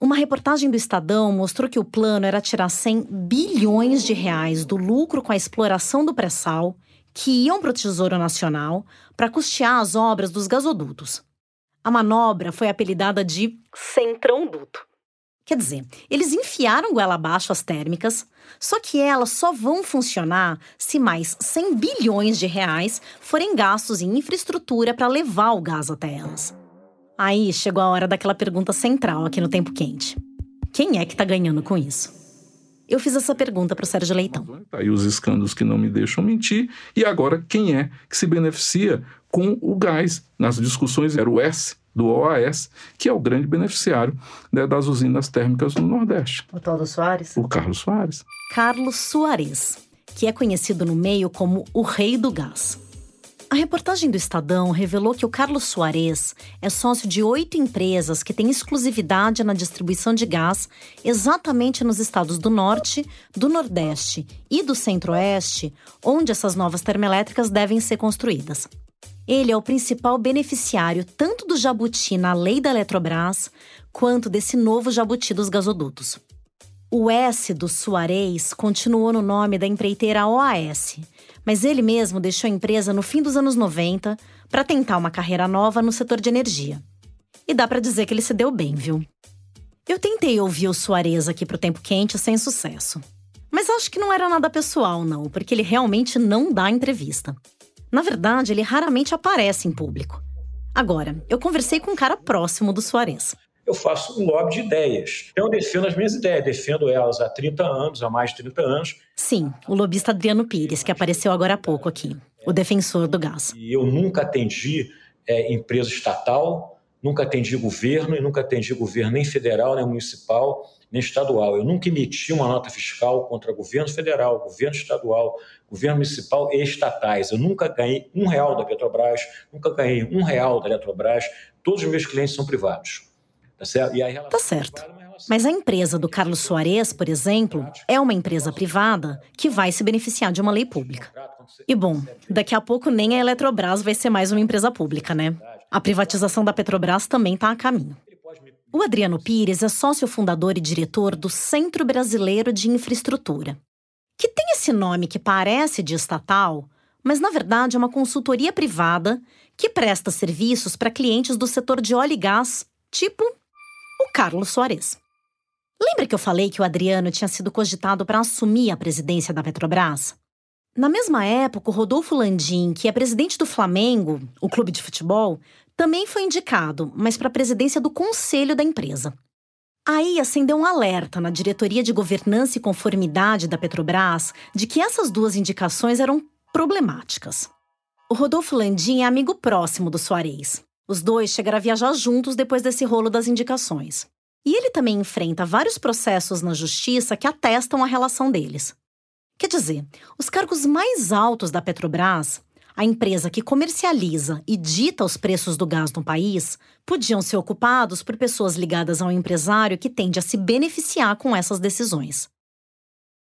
Speaker 4: Uma reportagem do Estadão mostrou que o plano era tirar 100 bilhões de reais do lucro com a exploração do pré-sal, que iam para o Tesouro Nacional, para custear as obras dos gasodutos. A manobra foi apelidada de Centrão Duto. Quer dizer, eles enfiaram goela abaixo as térmicas, só que elas só vão funcionar se mais 100 bilhões de reais forem gastos em infraestrutura para levar o gás até elas. Aí chegou a hora daquela pergunta central aqui no Tempo Quente. Quem é que está ganhando com isso? Eu fiz essa pergunta para o Sérgio Leitão.
Speaker 7: Tá aí os escândalos que não me deixam mentir. E agora, quem é que se beneficia com o gás? Nas discussões era o S do OAS, que é o grande beneficiário né, das usinas térmicas no Nordeste.
Speaker 3: O tal do Soares?
Speaker 7: O Carlos Soares.
Speaker 4: Carlos Soares, que é conhecido no meio como o rei do gás. A reportagem do Estadão revelou que o Carlos Soares é sócio de oito empresas que têm exclusividade na distribuição de gás exatamente nos estados do Norte, do Nordeste e do Centro-Oeste, onde essas novas termoelétricas devem ser construídas. Ele é o principal beneficiário tanto do jabuti na lei da Eletrobras, quanto desse novo jabuti dos gasodutos. O S do Suarez continuou no nome da empreiteira OAS, mas ele mesmo deixou a empresa no fim dos anos 90 para tentar uma carreira nova no setor de energia. E dá para dizer que ele se deu bem, viu? Eu tentei ouvir o Soares aqui pro Tempo Quente sem sucesso. Mas acho que não era nada pessoal, não, porque ele realmente não dá entrevista. Na verdade, ele raramente aparece em público. Agora, eu conversei com um cara próximo do Soares.
Speaker 1: Eu faço um lobby de ideias. Então, eu defendo as minhas ideias, defendo elas há 30 anos, há mais de 30 anos.
Speaker 4: Sim, o lobista Adriano Pires, que apareceu agora há pouco aqui, o defensor do gás.
Speaker 1: E eu nunca atendi é, empresa estatal, nunca atendi governo e nunca atendi governo nem federal, nem municipal, nem estadual. Eu nunca emiti uma nota fiscal contra governo federal, governo estadual, governo municipal e estatais. Eu nunca ganhei um real da Petrobras, nunca ganhei um real da Eletrobras. Todos os meus clientes são privados. Tá certo?
Speaker 4: A tá certo. Mas a empresa do Carlos Soares, por exemplo, é uma empresa privada que vai se beneficiar de uma lei pública. E bom, daqui a pouco nem a Eletrobras vai ser mais uma empresa pública, né? A privatização da Petrobras também está a caminho. O Adriano Pires é sócio fundador e diretor do Centro Brasileiro de Infraestrutura, que tem esse nome que parece de estatal, mas na verdade é uma consultoria privada que presta serviços para clientes do setor de óleo e gás, tipo o Carlos Soares. Lembra que eu falei que o Adriano tinha sido cogitado para assumir a presidência da Petrobras? Na mesma época, o Rodolfo Landim, que é presidente do Flamengo, o clube de futebol, também foi indicado, mas para a presidência do conselho da empresa. Aí acendeu um alerta na diretoria de governança e conformidade da Petrobras de que essas duas indicações eram problemáticas. O Rodolfo Landim é amigo próximo do Soares. Os dois chegaram a viajar juntos depois desse rolo das indicações. E ele também enfrenta vários processos na justiça que atestam a relação deles. Quer dizer, os cargos mais altos da Petrobras, a empresa que comercializa e dita os preços do gás no país, podiam ser ocupados por pessoas ligadas a um empresário que tende a se beneficiar com essas decisões.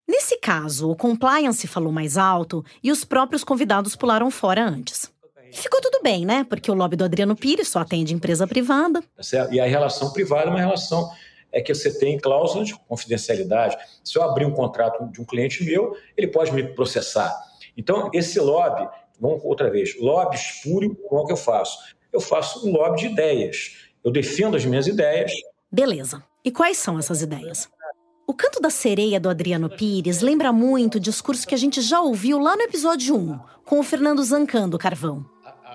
Speaker 4: Nesse caso, o compliance falou mais alto e os próprios convidados pularam fora antes. E ficou tudo bem, né? Porque o lobby do Adriano Pires só atende empresa privada.
Speaker 1: Tá e a relação privada é uma relação é que você tem cláusula de confidencialidade. Se eu abrir um contrato de um cliente meu, ele pode me processar. Então, esse lobby, vamos outra vez, lobby espúrio, como é que eu faço? Eu faço um lobby de ideias. Eu defendo as minhas ideias.
Speaker 4: Beleza. E quais são essas ideias? O canto da sereia do Adriano Pires lembra muito o discurso que a gente já ouviu lá no episódio 1, com o Fernando Zancando do Carvão.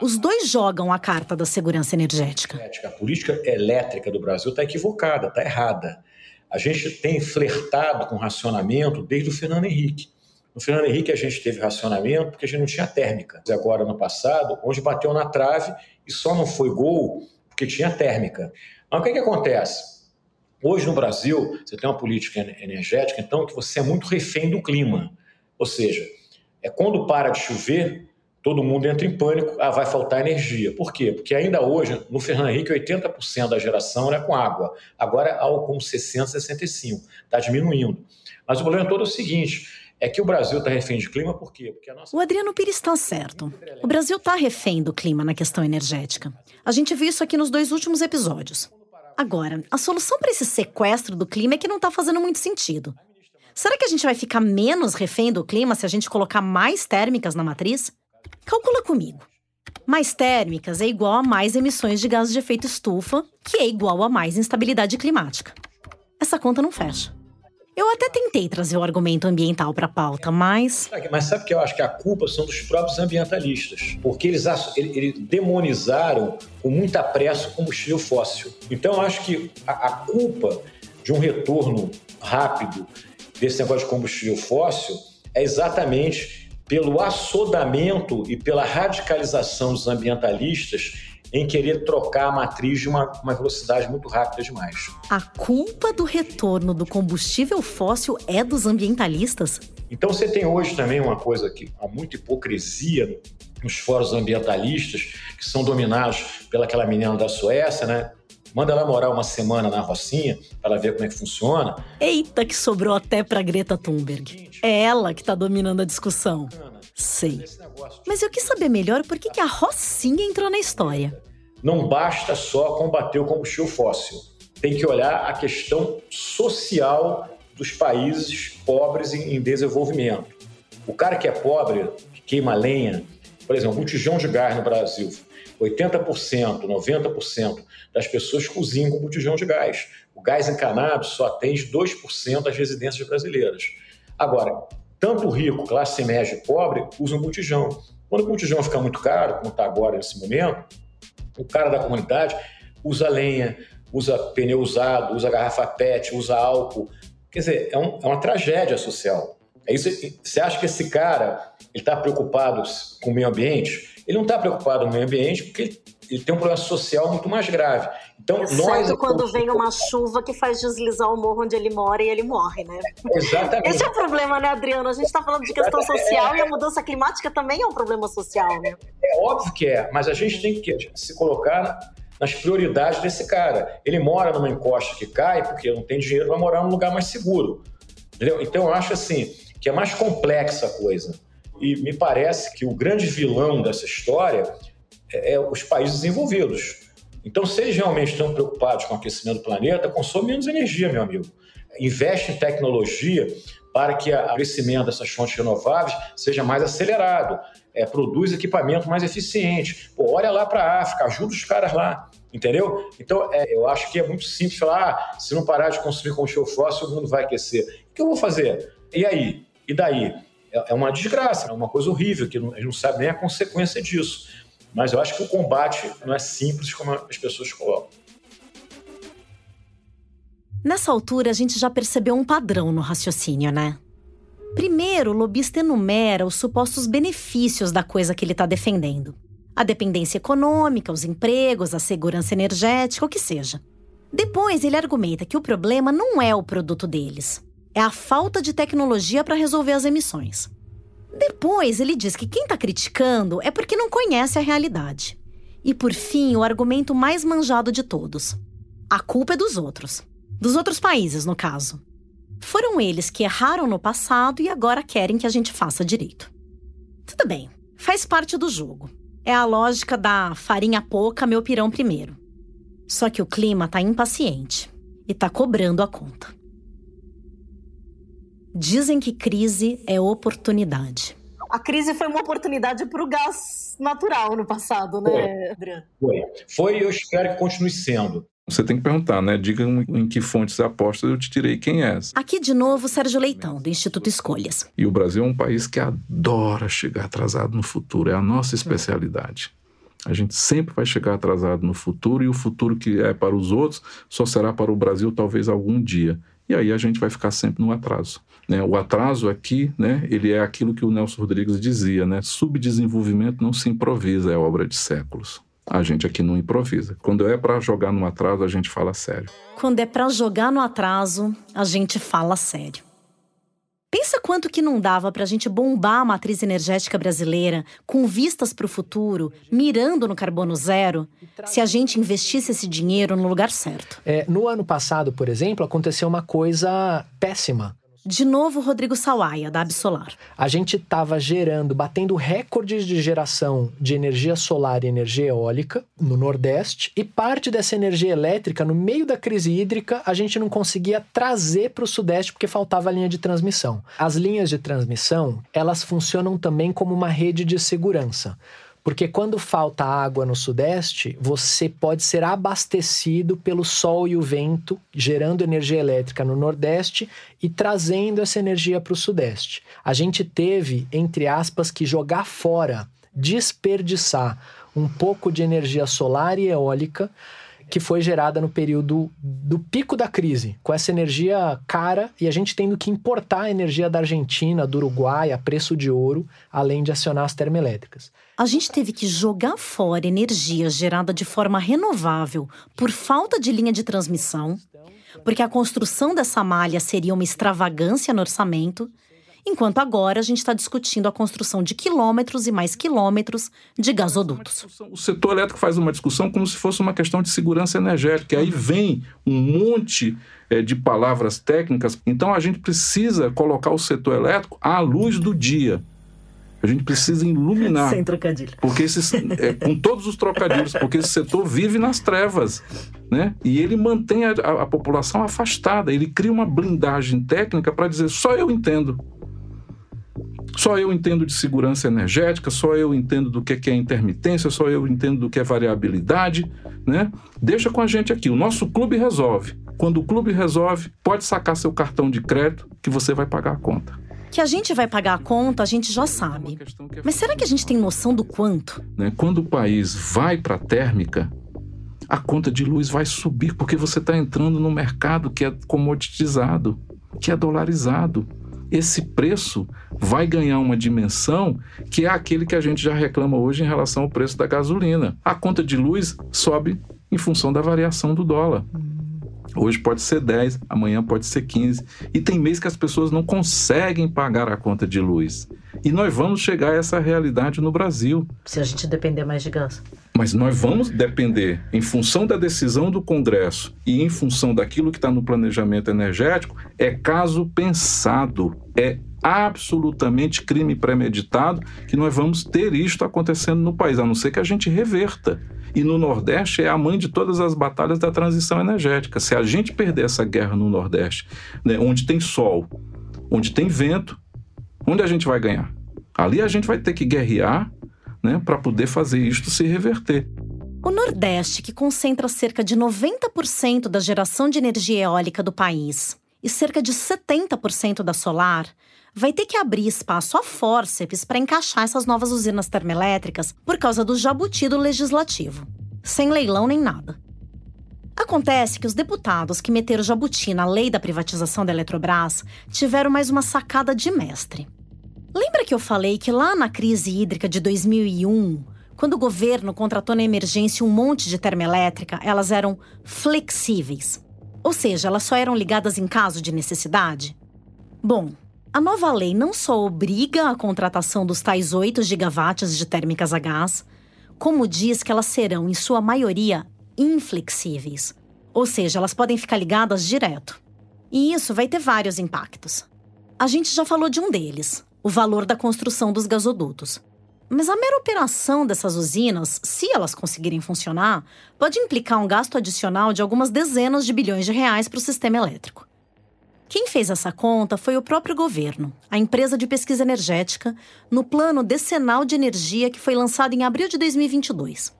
Speaker 4: Os dois jogam a carta da segurança energética.
Speaker 1: A política elétrica do Brasil está equivocada, está errada. A gente tem flertado com racionamento desde o Fernando Henrique. No Fernando Henrique a gente teve racionamento porque a gente não tinha térmica. Agora, no passado, onde bateu na trave e só não foi gol porque tinha térmica. Mas o que, que acontece? Hoje no Brasil, você tem uma política energética, então, que você é muito refém do clima. Ou seja, é quando para de chover, todo mundo entra em pânico, ah, vai faltar energia. Por quê? Porque ainda hoje, no Fernando Henrique, 80% da geração era com água. Agora é algo como 60, 65. Está diminuindo. Mas o problema todo é o seguinte, é que o Brasil está refém de clima por quê? Porque
Speaker 4: nossa... O Adriano Pires está certo. O Brasil está refém do clima na questão energética. A gente viu isso aqui nos dois últimos episódios. Agora, a solução para esse sequestro do clima é que não está fazendo muito sentido. Será que a gente vai ficar menos refém do clima se a gente colocar mais térmicas na matriz? Calcula comigo. Mais térmicas é igual a mais emissões de gases de efeito estufa, que é igual a mais instabilidade climática. Essa conta não fecha. Eu até tentei trazer o argumento ambiental para a pauta, mas.
Speaker 1: Mas sabe que eu acho que a culpa são dos próprios ambientalistas, porque eles, eles demonizaram com muita pressa o combustível fóssil. Então eu acho que a, a culpa de um retorno rápido desse negócio de combustível fóssil é exatamente pelo assodamento e pela radicalização dos ambientalistas em querer trocar a matriz de uma, uma, velocidade muito rápida demais.
Speaker 4: A culpa do retorno do combustível fóssil é dos ambientalistas?
Speaker 1: Então você tem hoje também uma coisa que há muita hipocrisia nos fóruns ambientalistas, que são dominados pelaquela menina da Suécia, né? Manda ela morar uma semana na Rocinha para ela ver como é que funciona.
Speaker 4: Eita, que sobrou até para Greta Thunberg. É ela que está dominando a discussão. Sei. Mas eu quis saber melhor por que, que a Rocinha entrou na história.
Speaker 1: Não basta só combater o combustível fóssil. Tem que olhar a questão social dos países pobres em desenvolvimento. O cara que é pobre, que queima lenha, Por exemplo, botijão de gás no Brasil, 80%, 90% das pessoas cozinham com botijão de gás. O gás encanado só atende 2% das residências brasileiras. Agora, tanto rico, classe média e pobre usam botijão. Quando o botijão fica muito caro, como está agora nesse momento, o cara da comunidade usa lenha, usa pneu usado, usa garrafa PET, usa álcool. Quer dizer, é, um, é uma tragédia social. É isso, você acha que esse cara está preocupado com o meio ambiente? Ele não está preocupado com o meio ambiente porque ele, ele, tem um problema social muito mais grave.
Speaker 3: Então, Exceto nós, quando vem uma chuva que faz deslizar o morro onde ele mora e ele morre, né?
Speaker 1: Exatamente.
Speaker 3: Esse é o problema, né, Adriano? A gente está falando de questão social e a mudança climática também é um problema social, né?
Speaker 1: É, é óbvio que é, mas a gente tem que se colocar nas prioridades desse cara. Ele mora numa encosta que cai porque não tem dinheiro para morar num lugar mais seguro. Entendeu? Então eu acho assim que é mais complexa a coisa. E me parece que o grande vilão dessa história é, é os países desenvolvidos. Então, se eles realmente estão preocupados com o aquecimento do planeta, consome menos energia, meu amigo. Investe em tecnologia para que o crescimento dessas fontes renováveis seja mais acelerado. É, produz equipamento mais eficiente. Pô, olha lá para a África, ajuda os caras lá, entendeu? Então, é, eu acho que é muito simples falar: ah, se não parar de consumir combustível fóssil, o mundo vai aquecer. O que eu vou fazer? E aí? E daí? É, é uma desgraça, é uma coisa horrível, que a gente não sabe nem a consequência disso. Mas eu acho que o combate não é simples como as pessoas colocam.
Speaker 4: Nessa altura, a gente já percebeu um padrão no raciocínio, né? Primeiro, o lobista enumera os supostos benefícios da coisa que ele está defendendo. A dependência econômica, os empregos, a segurança energética, o que seja. Depois, ele argumenta que o problema não é o produto deles, é a falta de tecnologia para resolver as emissões. Depois, ele diz que quem está criticando é porque não conhece a realidade. E por fim, o argumento mais manjado de todos: a culpa é dos outros. Dos outros países, no caso. Foram eles que erraram no passado e agora querem que a gente faça direito. Tudo bem, faz parte do jogo. É a lógica da farinha pouca, meu pirão primeiro. Só que o clima tá impaciente e tá cobrando a conta. Dizem que crise é oportunidade.
Speaker 3: A crise foi uma oportunidade para o gás natural no passado, né, Adriano?
Speaker 1: Foi. Foi e eu espero que continue sendo.
Speaker 7: Você tem que perguntar, né? Diga em que fontes aposta, eu te tirei quem é.
Speaker 4: Aqui de novo, Sérgio Leitão, do Instituto Escolhas.
Speaker 7: E o Brasil é um país que adora chegar atrasado no futuro, é a nossa especialidade. A gente sempre vai chegar atrasado no futuro e o futuro que é para os outros só será para o Brasil talvez algum dia. E aí a gente vai ficar sempre no atraso. Né? O atraso aqui, né, ele é aquilo que o Nelson Rodrigues dizia, né? Subdesenvolvimento não se improvisa, é obra de séculos. A gente aqui não improvisa. Quando é para jogar no atraso, a gente fala sério.
Speaker 4: Quando é para jogar no atraso, a gente fala sério. Pensa quanto que não dava para a gente bombar a matriz energética brasileira com vistas para o futuro, mirando no carbono zero, se a gente investisse esse dinheiro no lugar certo.
Speaker 6: É, no ano passado, por exemplo, aconteceu uma coisa péssima.
Speaker 4: De novo, Rodrigo Sawaia, da Absolar.
Speaker 6: A gente estava gerando, batendo recordes de geração de energia solar e energia eólica no Nordeste, e parte dessa energia elétrica, no meio da crise hídrica, a gente não conseguia trazer para o Sudeste porque faltava linha de transmissão. As linhas de transmissão, elas funcionam também como uma rede de segurança. Porque quando falta água no Sudeste, você pode ser abastecido pelo sol e o vento, gerando energia elétrica no Nordeste e trazendo essa energia para o Sudeste. A gente teve, entre aspas, que jogar fora, desperdiçar um pouco de energia solar e eólica que foi gerada no período do pico da crise, com essa energia cara e a gente tendo que importar a energia da Argentina, do Uruguai, a preço de ouro, além de acionar as termoelétricas.
Speaker 4: A gente teve que jogar fora energia gerada de forma renovável por falta de linha de transmissão, porque a construção dessa malha seria uma extravagância no orçamento enquanto agora a gente está discutindo a construção de quilômetros e mais quilômetros de gasodutos.
Speaker 7: O setor elétrico faz uma discussão como se fosse uma questão de segurança energética. Aí vem um monte é, de palavras técnicas. Então a gente precisa colocar o setor elétrico à luz do dia. A gente precisa iluminar.
Speaker 4: Sem trocadilho.
Speaker 7: Porque esses, é, com todos os trocadilhos, porque esse setor vive nas trevas. Né? E ele mantém a, a, a população afastada. Ele cria uma blindagem técnica para dizer só eu entendo. Só eu entendo de segurança energética, só eu entendo do que é intermitência, só eu entendo do que é variabilidade, né? Deixa com a gente aqui. O nosso clube resolve. Quando o clube resolve, pode sacar seu cartão de crédito que você vai pagar a conta.
Speaker 4: Que a gente vai pagar a conta, a gente já sabe. Mas será que a gente tem noção do quanto?
Speaker 7: Né? Quando o país vai para a térmica, a conta de luz vai subir, porque você está entrando no mercado que é comoditizado, que é dolarizado. Esse preço vai ganhar uma dimensão que é aquele que a gente já reclama hoje em relação ao preço da gasolina. A conta de luz sobe em função da variação do dólar. Hoje pode ser 10, amanhã pode ser 15. E tem mês que as pessoas não conseguem pagar a conta de luz. E nós vamos chegar a essa realidade no Brasil.
Speaker 3: Se a gente depender mais de gás.
Speaker 7: Mas nós vamos depender, em função da decisão do Congresso e em função daquilo que está no planejamento energético, é caso pensado, é absolutamente crime premeditado que nós vamos ter isto acontecendo no país, a não ser que a gente reverta. E no Nordeste é a mãe de todas as batalhas da transição energética. Se a gente perder essa guerra no Nordeste, né, onde tem sol, onde tem vento, onde a gente vai ganhar? Ali a gente vai ter que guerrear né, para poder fazer isto se reverter.
Speaker 4: O Nordeste, que concentra cerca de 90% da geração de energia eólica do país e cerca de 70% da solar, vai ter que abrir espaço a fórceps para encaixar essas novas usinas termoelétricas por causa do jabuti do legislativo, sem leilão nem nada. Acontece que os deputados que meteram jabuti na lei da privatização da Eletrobras tiveram mais uma sacada de mestre. Lembra que eu falei que lá na crise hídrica de 2001, quando o governo contratou na emergência um monte de termoelétrica, elas eram flexíveis. Ou seja, elas só eram ligadas em caso de necessidade? Bom, a nova lei não só obriga a contratação dos tais 8 gigawatts de térmicas a gás, como diz que elas serão, em sua maioria, inflexíveis. Ou seja, elas podem ficar ligadas direto. E isso vai ter vários impactos. A gente já falou de um deles, o valor da construção dos gasodutos. Mas a mera operação dessas usinas, se elas conseguirem funcionar, pode implicar um gasto adicional de algumas dezenas de bilhões de reais para o sistema elétrico. Quem fez essa conta foi o próprio governo, a empresa de pesquisa energética, no Plano Decenal de Energia que foi lançado em abril de 2022.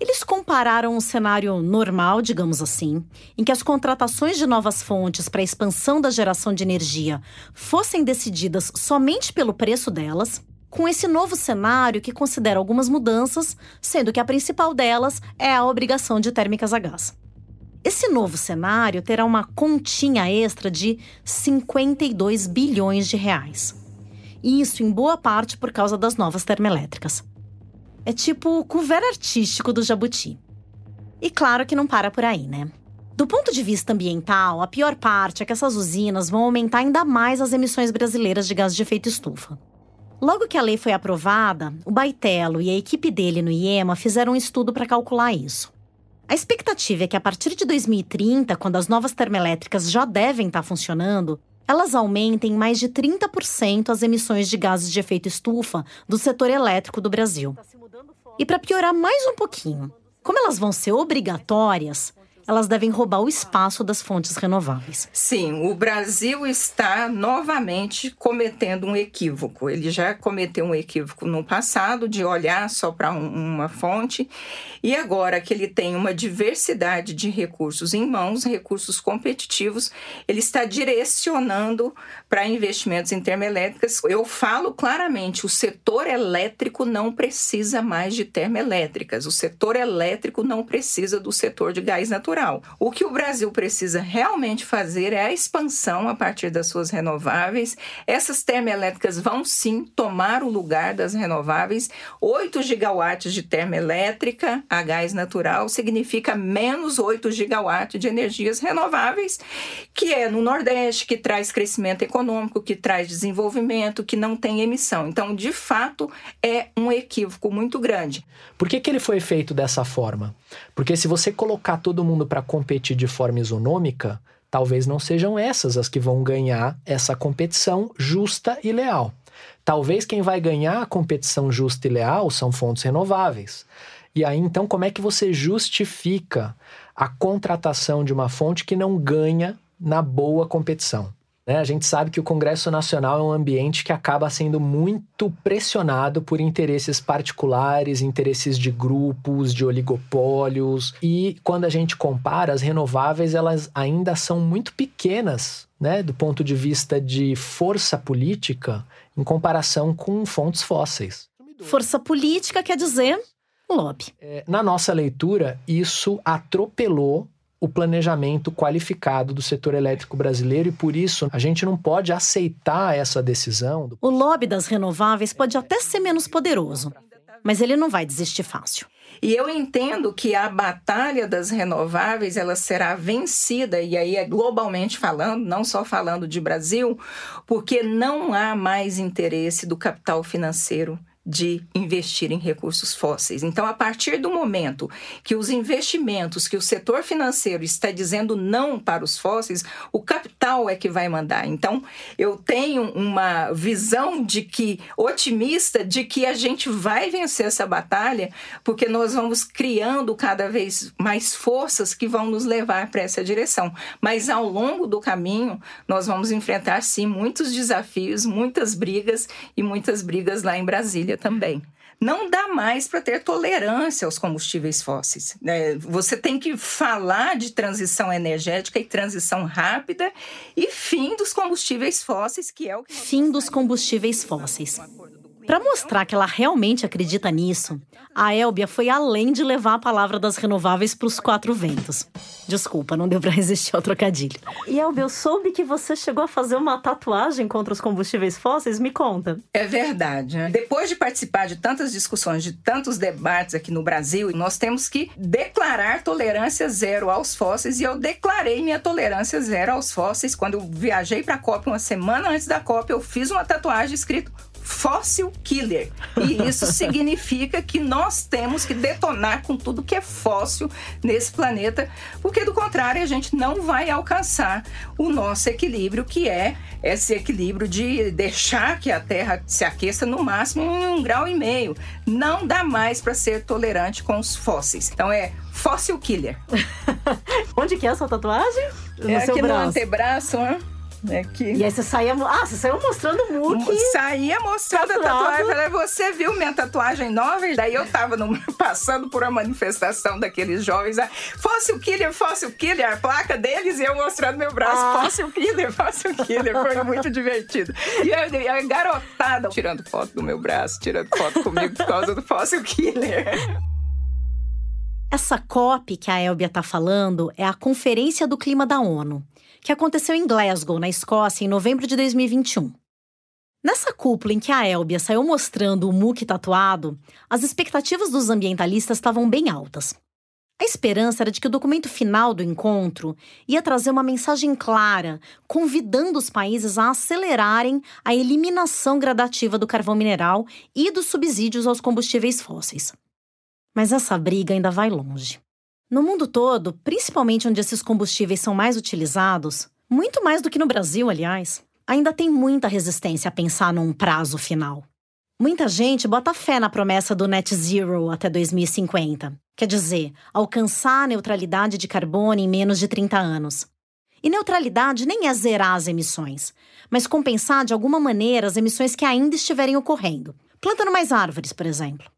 Speaker 4: Eles compararam um cenário normal, digamos assim, em que as contratações de novas fontes para a expansão da geração de energia fossem decididas somente pelo preço delas, com esse novo cenário que considera algumas mudanças, sendo que a principal delas é a obrigação de térmicas a gás. Esse novo cenário terá uma continha extra de 52 bilhões de reais. Isso em boa parte por causa das novas termoelétricas. É tipo o cover artístico do Jabuti. E claro que não para por aí, né? Do ponto de vista ambiental, a pior parte é que essas usinas vão aumentar ainda mais as emissões brasileiras de gás de efeito estufa. Logo que a lei foi aprovada, o Baitelo e a equipe dele no IEMA fizeram um estudo para calcular isso. A expectativa é que a partir de 2030, quando as novas termoelétricas já devem estar funcionando, elas aumentem mais de 30% as emissões de gases de efeito estufa do setor elétrico do Brasil. E para piorar mais um pouquinho, como elas vão ser obrigatórias, elas devem roubar o espaço das fontes renováveis.
Speaker 2: Sim, o Brasil está novamente cometendo um equívoco. Ele já cometeu um equívoco no passado de olhar só para um, uma fonte e agora que ele tem uma diversidade de recursos em mãos, recursos competitivos, ele está direcionando para investimentos em termoelétricas. Eu falo claramente, o setor elétrico não precisa mais de termoelétricas. O setor elétrico não precisa do setor de gás natural O que o Brasil precisa realmente fazer é a expansão a partir das suas renováveis. Essas termoelétricas vão sim tomar o lugar das renováveis. 8 gigawatts de termoelétrica a gás natural significa menos 8 gigawatts de energias renováveis, que é no Nordeste, que traz crescimento econômico, que traz desenvolvimento, que não tem emissão. Então, de fato, é um equívoco muito grande.
Speaker 6: Por que, que ele foi feito dessa forma? Porque se você colocar todo mundo para competir de forma isonômica, talvez não sejam essas as que vão ganhar essa competição justa e leal. Talvez quem vai ganhar a competição justa e leal são fontes renováveis. E aí, então, como é que você justifica a contratação de uma fonte que não ganha na boa competição? Né? A gente sabe que o Congresso Nacional é um ambiente que acaba sendo muito pressionado por interesses particulares, interesses de grupos, de oligopólios. E quando a gente compara, as renováveis elas ainda são muito pequenas, né, do ponto de vista de força política, em comparação com fontes fósseis.
Speaker 4: Força política quer dizer lobby.
Speaker 6: É, na nossa leitura, isso atropelou o planejamento qualificado do setor elétrico brasileiro e por isso a gente não pode aceitar essa decisão.
Speaker 4: O lobby das renováveis pode até ser menos poderoso, mas ele não vai desistir fácil.
Speaker 2: E eu entendo que a batalha das renováveis ela será vencida, e aí é globalmente falando, não só falando de Brasil, porque não há mais interesse do capital financeiro de investir em recursos fósseis. Então, a partir do momento que os investimentos, que o setor financeiro está dizendo não para os fósseis, o capital é que vai mandar. Então, eu tenho uma visão de que otimista de que a gente vai vencer essa batalha, porque nós vamos criando cada vez mais forças que vão nos levar para essa direção. Mas ao longo do caminho, nós vamos enfrentar sim muitos desafios, muitas brigas e muitas brigas lá em Brasília também. Não dá mais para ter tolerância aos combustíveis fósseis. Né? Você tem que falar de transição energética e transição rápida e fim dos combustíveis fósseis, que é o que.
Speaker 4: Fim dos combustíveis fósseis. Para mostrar que ela realmente acredita nisso, a Elbia foi além de levar a palavra das renováveis para os quatro ventos. Desculpa, não deu para resistir ao trocadilho. E Elbia, eu soube que você chegou a fazer uma tatuagem contra os combustíveis fósseis. Me conta.
Speaker 2: É verdade. Depois de participar de tantas discussões, de tantos debates aqui no Brasil, nós temos que declarar tolerância zero aos fósseis. E eu declarei minha tolerância zero aos fósseis quando eu viajei para a COP uma semana antes da COP. Eu fiz uma tatuagem escrito fossil killer. E isso significa que nós temos que detonar com tudo que é fóssil nesse planeta, porque do contrário a gente não vai alcançar o nosso equilíbrio, que é esse equilíbrio de deixar que a Terra se aqueça no máximo em um grau e meio. Não dá mais para ser tolerante com os fósseis. Então é fossil killer.
Speaker 4: Onde que é essa tatuagem?
Speaker 2: No é aqui braço. no antebraço, né?
Speaker 4: Né, que... E aí você saía. Ah, você saiu mostrando o Mookie.
Speaker 2: Saía mostrando tatuado. a tatuagem. Falei, você viu minha tatuagem nova? E daí eu tava no, passando por uma manifestação daqueles jovens. Ah, Fóssil Killer, Fóssil Killer, a placa deles, e eu mostrando meu braço. Ah. Fóssil Killer, Fóssil Killer. Foi muito divertido. E a, a garotada tirando foto do meu braço, tirando foto comigo por causa do Fóssil Killer.
Speaker 4: Essa COP que a Elbia está falando é a Conferência do Clima da ONU que aconteceu em Glasgow, na Escócia, em novembro de 2021. Nessa cúpula em que a Elbia saiu mostrando o muque tatuado, as expectativas dos ambientalistas estavam bem altas. A esperança era de que o documento final do encontro ia trazer uma mensagem clara, convidando os países a acelerarem a eliminação gradativa do carvão mineral e dos subsídios aos combustíveis fósseis. Mas essa briga ainda vai longe. No mundo todo, principalmente onde esses combustíveis são mais utilizados, muito mais do que no Brasil, aliás, ainda tem muita resistência a pensar num prazo final. Muita gente bota fé na promessa do net zero até 2050, quer dizer, alcançar a neutralidade de carbono em menos de 30 anos. E neutralidade nem é zerar as emissões, mas compensar de alguma maneira as emissões que ainda estiverem ocorrendo, plantando mais árvores, por exemplo.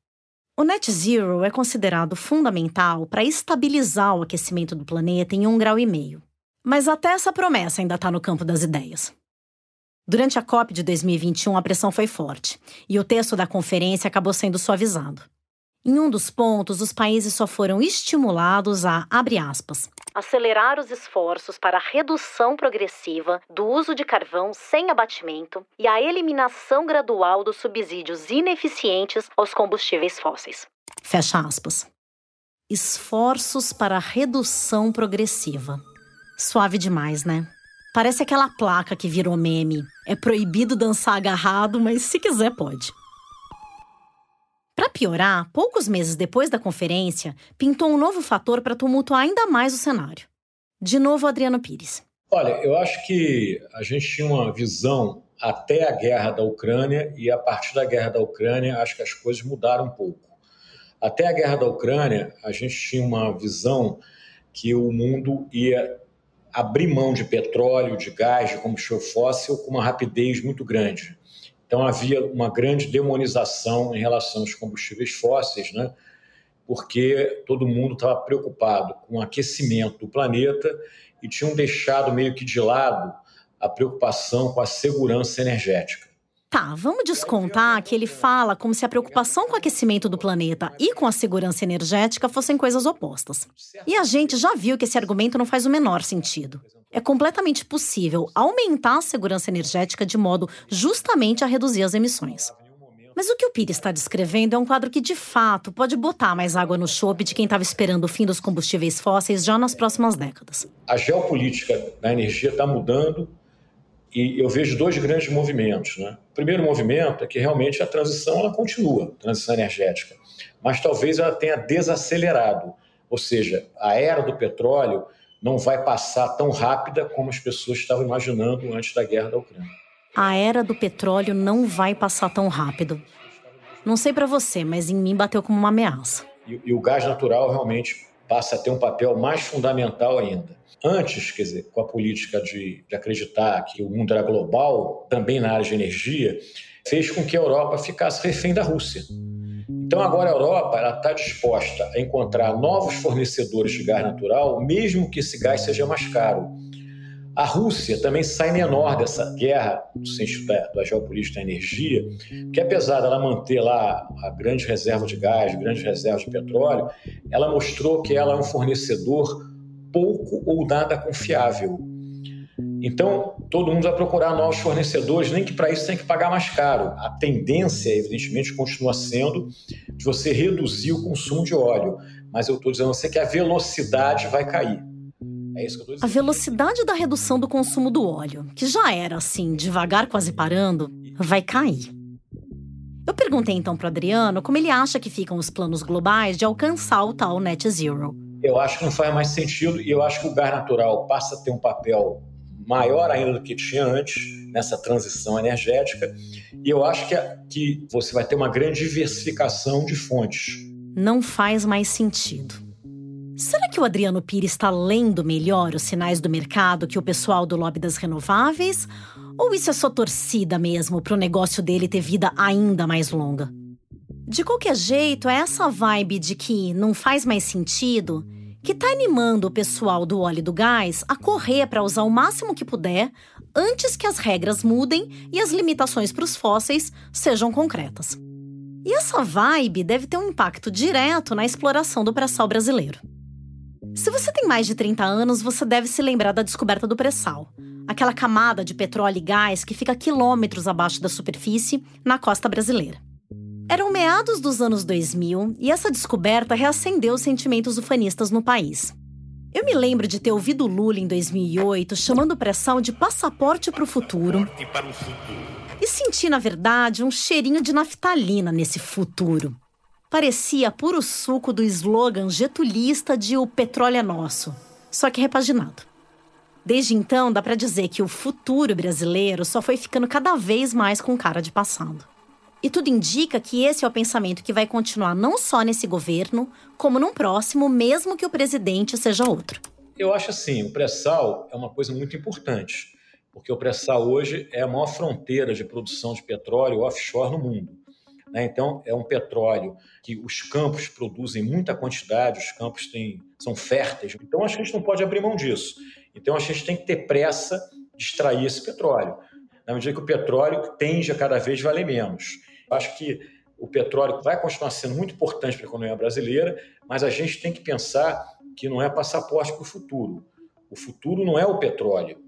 Speaker 4: O net zero é considerado fundamental para estabilizar o aquecimento do planeta em um grau e meio. Mas até essa promessa ainda está no campo das ideias. Durante a COP de 2021, a pressão foi forte e o texto da conferência acabou sendo suavizado. Em um dos pontos, os países só foram estimulados a, abre aspas, acelerar os esforços para a redução progressiva do uso de carvão sem abatimento e a eliminação gradual dos subsídios ineficientes aos combustíveis fósseis. Fecha aspas. Esforços para a redução progressiva. Suave demais, né? Parece aquela placa que virou meme. É proibido dançar agarrado, mas se quiser pode. Para piorar, poucos meses depois da conferência, pintou um novo fator para tumultuar ainda mais o cenário. De novo, Adriano Pires.
Speaker 1: Olha, eu acho que a gente tinha uma visão até a guerra da Ucrânia e a partir da guerra da Ucrânia acho que as coisas mudaram um pouco. Até a guerra da Ucrânia, a gente tinha uma visão que o mundo ia abrir mão de petróleo, de gás, de combustível fóssil com uma rapidez muito grande. Então havia uma grande demonização em relação aos combustíveis fósseis, né? porque todo mundo estava preocupado com o aquecimento do planeta e tinham deixado meio que de lado a preocupação com a segurança energética.
Speaker 4: Tá, vamos descontar que ele fala como se a preocupação com o aquecimento do planeta e com a segurança energética fossem coisas opostas. E a gente já viu que esse argumento não faz o menor sentido. É completamente possível aumentar a segurança energética de modo justamente a reduzir as emissões. Mas o que o Pires está descrevendo é um quadro que, de fato, pode botar mais água no chope de quem estava esperando o fim dos combustíveis fósseis já nas próximas décadas.
Speaker 1: A geopolítica da energia está mudando e eu vejo dois grandes movimentos. Né? O primeiro movimento é que realmente a transição ela continua, transição energética, mas talvez ela tenha desacelerado. Ou seja, a era do petróleo não vai passar tão rápida como as pessoas estavam imaginando antes da guerra da Ucrânia
Speaker 4: a era do petróleo não vai passar tão rápido. Não sei para você, mas em mim bateu como uma ameaça.
Speaker 1: E, e, o gás natural realmente passa a ter um papel mais fundamental ainda. Antes, quer dizer, com a política de, de acreditar que o mundo era global, também na área de energia, fez com que a Europa ficasse refém da Rússia. Então agora a Europa está disposta a encontrar novos fornecedores de gás natural, mesmo que esse gás seja mais caro. A Rússia também sai menor dessa guerra, no sentido da, da geopolítica da energia, que apesar dela manter lá a grande reserva de gás, grande reserva de petróleo, ela mostrou que ela é um fornecedor pouco ou nada confiável. Então, todo mundo vai procurar novos fornecedores, nem que para isso tem que pagar mais caro. A tendência, evidentemente, continua sendo de você reduzir o consumo de óleo. Mas eu estou dizendo a você que a velocidade vai cair.
Speaker 4: É isso que eu tô dizendo. A velocidade da redução do consumo do óleo, que já era assim, devagar quase parando, vai cair. Eu perguntei então para Adriano como ele acha que ficam os planos globais de alcançar o tal net zero.
Speaker 1: Eu acho que não faz mais sentido e eu acho que o gás natural passa a ter um papel maior ainda do que tinha antes nessa transição energética e eu acho que, que você vai ter uma grande diversificação de fontes.
Speaker 4: Não faz mais sentido. Será que o Adriano Pires está lendo melhor os sinais do mercado que o pessoal do lobby das renováveis? Ou isso é só torcida mesmo para o negócio dele ter vida ainda mais longa? De qualquer jeito, é essa vibe de que não faz mais sentido que está animando o pessoal do óleo e do gás a correr para usar o máximo que puder antes que as regras mudem e as limitações para os fósseis sejam concretas. E essa vibe deve ter um impacto direto na exploração do pré-sal brasileiro. Se você tem mais de 30 anos, você deve se lembrar da descoberta do pré-sal, aquela camada de petróleo e gás que fica quilômetros abaixo da superfície na costa brasileira. Eram meados dos anos 2000 e essa descoberta reacendeu os sentimentos ufanistas no país. Eu me lembro de ter ouvido Lula em 2008 chamando o pré-sal de passaporte para o futuro. E senti, na verdade, um cheirinho de naftalina nesse futuro parecia puro suco do slogan getulista de O petróleo é nosso, só que repaginado. Desde então, dá para dizer que o futuro brasileiro só foi ficando cada vez mais com cara de passado. E tudo indica que esse é o pensamento que vai continuar não só nesse governo, como num próximo, mesmo que o presidente seja outro.
Speaker 1: Eu acho assim, o pré-sal é uma coisa muito importante, porque o pré-sal hoje é a maior fronteira de produção de petróleo offshore no mundo. Né? Então, é um petróleo que os campos produzem muita quantidade, os campos têm, são férteis. Então, a gente não pode abrir mão disso. Então, a gente tem que ter pressa de extrair esse petróleo, na medida que o petróleo tende a cada vez valer menos. Acho que o petróleo vai continuar sendo muito importante para a economia brasileira, mas a gente tem que pensar que não é passaporte para o futuro. O futuro não é o petróleo.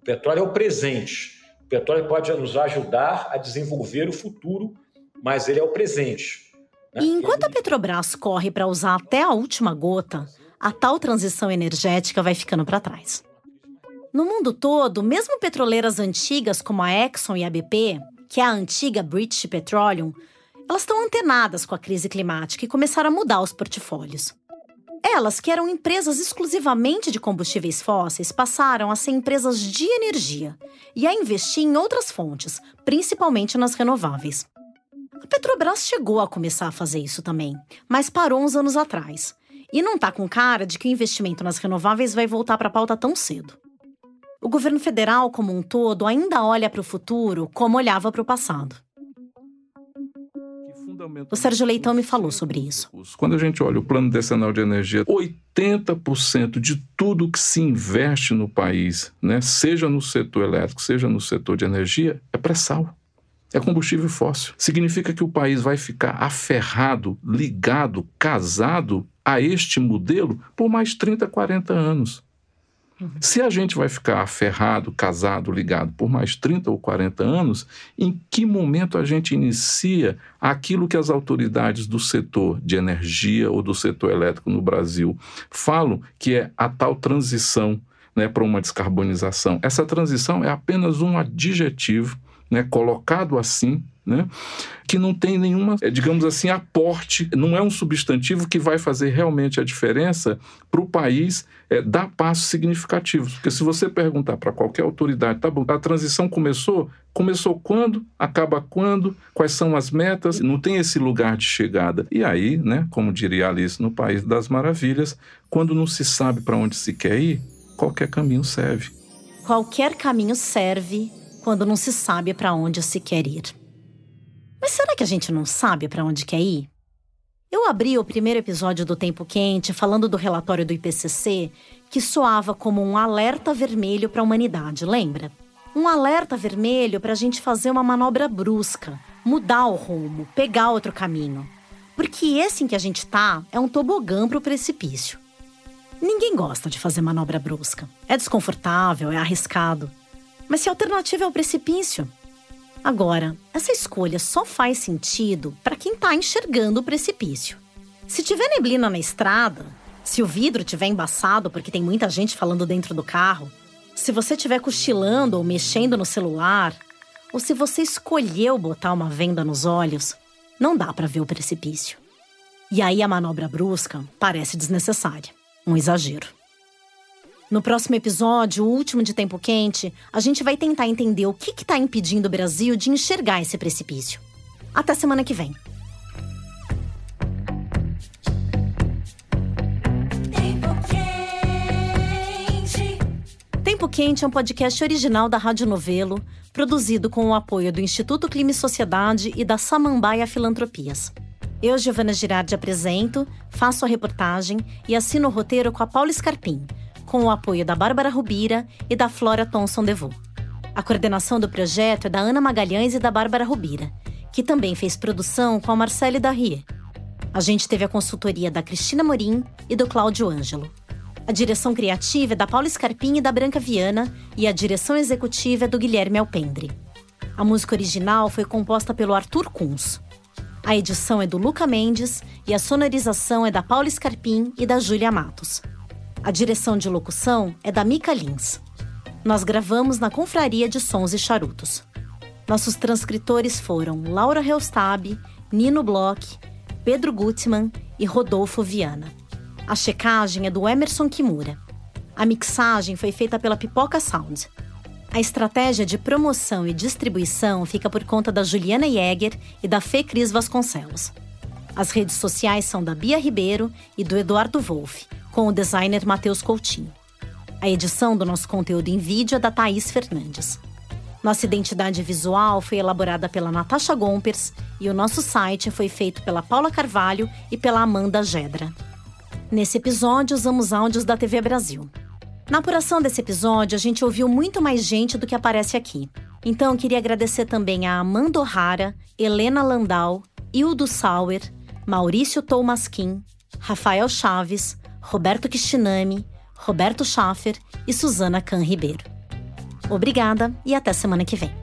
Speaker 1: O petróleo é o presente. O petróleo pode nos ajudar a desenvolver o futuro mas ele é o presente.
Speaker 4: Né? E enquanto a Petrobras corre para usar até a última gota, a tal transição energética vai ficando para trás. No mundo todo, mesmo petroleiras antigas como a Exxon e a BP, que é a antiga British Petroleum, elas estão antenadas com a crise climática e começaram a mudar os portfólios. Elas, que eram empresas exclusivamente de combustíveis fósseis, passaram a ser empresas de energia e a investir em outras fontes, principalmente nas renováveis. A Petrobras chegou a começar a fazer isso também, mas parou uns anos atrás. E não tá com cara de que o investimento nas renováveis vai voltar para a pauta tão cedo. O governo federal, como um todo, ainda olha para o futuro como olhava para o passado. O Sérgio Leitão me falou sobre isso.
Speaker 7: Quando a gente olha o Plano Decenal de Energia, 80% de tudo que se investe no país, né, seja no setor elétrico, seja no setor de energia, é pré-sal. É combustível fóssil. Significa que o país vai ficar aferrado, ligado, casado a este modelo por mais 30, 40 anos. Se a gente vai ficar aferrado, casado, ligado por mais 30 ou 40 anos, em que momento a gente inicia aquilo que as autoridades do setor de energia ou do setor elétrico no Brasil falam que é a tal transição né, para uma descarbonização? Essa transição é apenas um adjetivo né, colocado assim né? que não tem nenhuma, é, digamos assim, aporte, não é um substantivo que vai fazer realmente a diferença para o país é, dar passos significativos. Porque se você perguntar para qualquer autoridade, tá bom, a transição começou? Começou quando? Acaba quando? Quais são as metas? Não tem esse lugar de chegada. E aí, né, como diria Alice no País das Maravilhas, quando não se sabe para onde se quer ir, qualquer caminho serve.
Speaker 4: Qualquer caminho serve quando não se sabe para onde se quer ir. Mas será que a gente não sabe para onde quer ir? Eu abri o primeiro episódio do Tempo Quente falando do relatório do IPCC que soava como um alerta vermelho para a humanidade, lembra? Um alerta vermelho para a gente fazer uma manobra brusca, mudar o rumo, pegar outro caminho. Porque esse em que a gente tá é um tobogã para o precipício. Ninguém gosta de fazer manobra brusca. É desconfortável, é arriscado. Mas se a alternativa é o precipício, Agora, essa escolha só faz sentido para quem está enxergando o precipício. Se tiver neblina na estrada, se o vidro tiver embaçado porque tem muita gente falando dentro do carro, se você estiver cochilando ou mexendo no celular, ou se você escolheu botar uma venda nos olhos, não dá para ver o precipício. E aí a manobra brusca parece desnecessária, um exagero. No próximo episódio, o último de Tempo Quente, a gente vai tentar entender o que está impedindo o Brasil de enxergar esse precipício. Até semana que vem. Tempo Quente é um podcast original da Rádio Novelo, produzido com o apoio do Instituto Clima e Sociedade e da Samambaia Filantropias. Eu, Giovana Girardi, apresento, faço a reportagem e assino o roteiro com a Paula Scarpim com o apoio da Bárbara Rubira e da Flora Thomson Devô. A coordenação do projeto é da Ana Magalhães e da Bárbara Rubira, que também fez produção com a Marcele Darrier. A gente teve a consultoria da Cristina Morim e do Cláudio Ângelo. A direção criativa é da Paula Scarpim e da Branca Viana e a direção executiva é do Guilherme Alpendre. A música original foi composta pelo Arthur Kunz. A edição é do Luca Mendes e a sonorização é da Paula Scarpim e da Júlia Matos. A direção de locução é da Mica Lins. Nós gravamos na Confraria de Sons e Charutos. Nossos transcritores foram Laura Reustab, Nino Bloch, Pedro Gutmann e Rodolfo Viana. A checagem é do Emerson Kimura. A mixagem foi feita pela Pipoca Sound. A estratégia de promoção e distribuição fica por conta da Juliana Jäger e da Fê Cris Vasconcelos. As redes sociais são da Bia Ribeiro e do Eduardo Wolff com o designer Matheus Coutinho. A edição do nosso conteúdo em vídeo é da Thaís Fernandes. Nossa identidade visual foi elaborada pela Natasha Gompers e o nosso site foi feito pela Paula Carvalho e pela Amanda Gedra. Nesse episódio, usamos áudios da TV Brasil. Na apuração desse episódio, a gente ouviu muito mais gente do que aparece aqui. Então, queria agradecer também a Amanda O'Hara, Helena Landau, Hildo Sauer, Maurício Toumasquim, Rafael Chaves, Roberto Kishinami, Roberto Schaffer e Suzana Can Ribeiro. Obrigada e até semana que vem.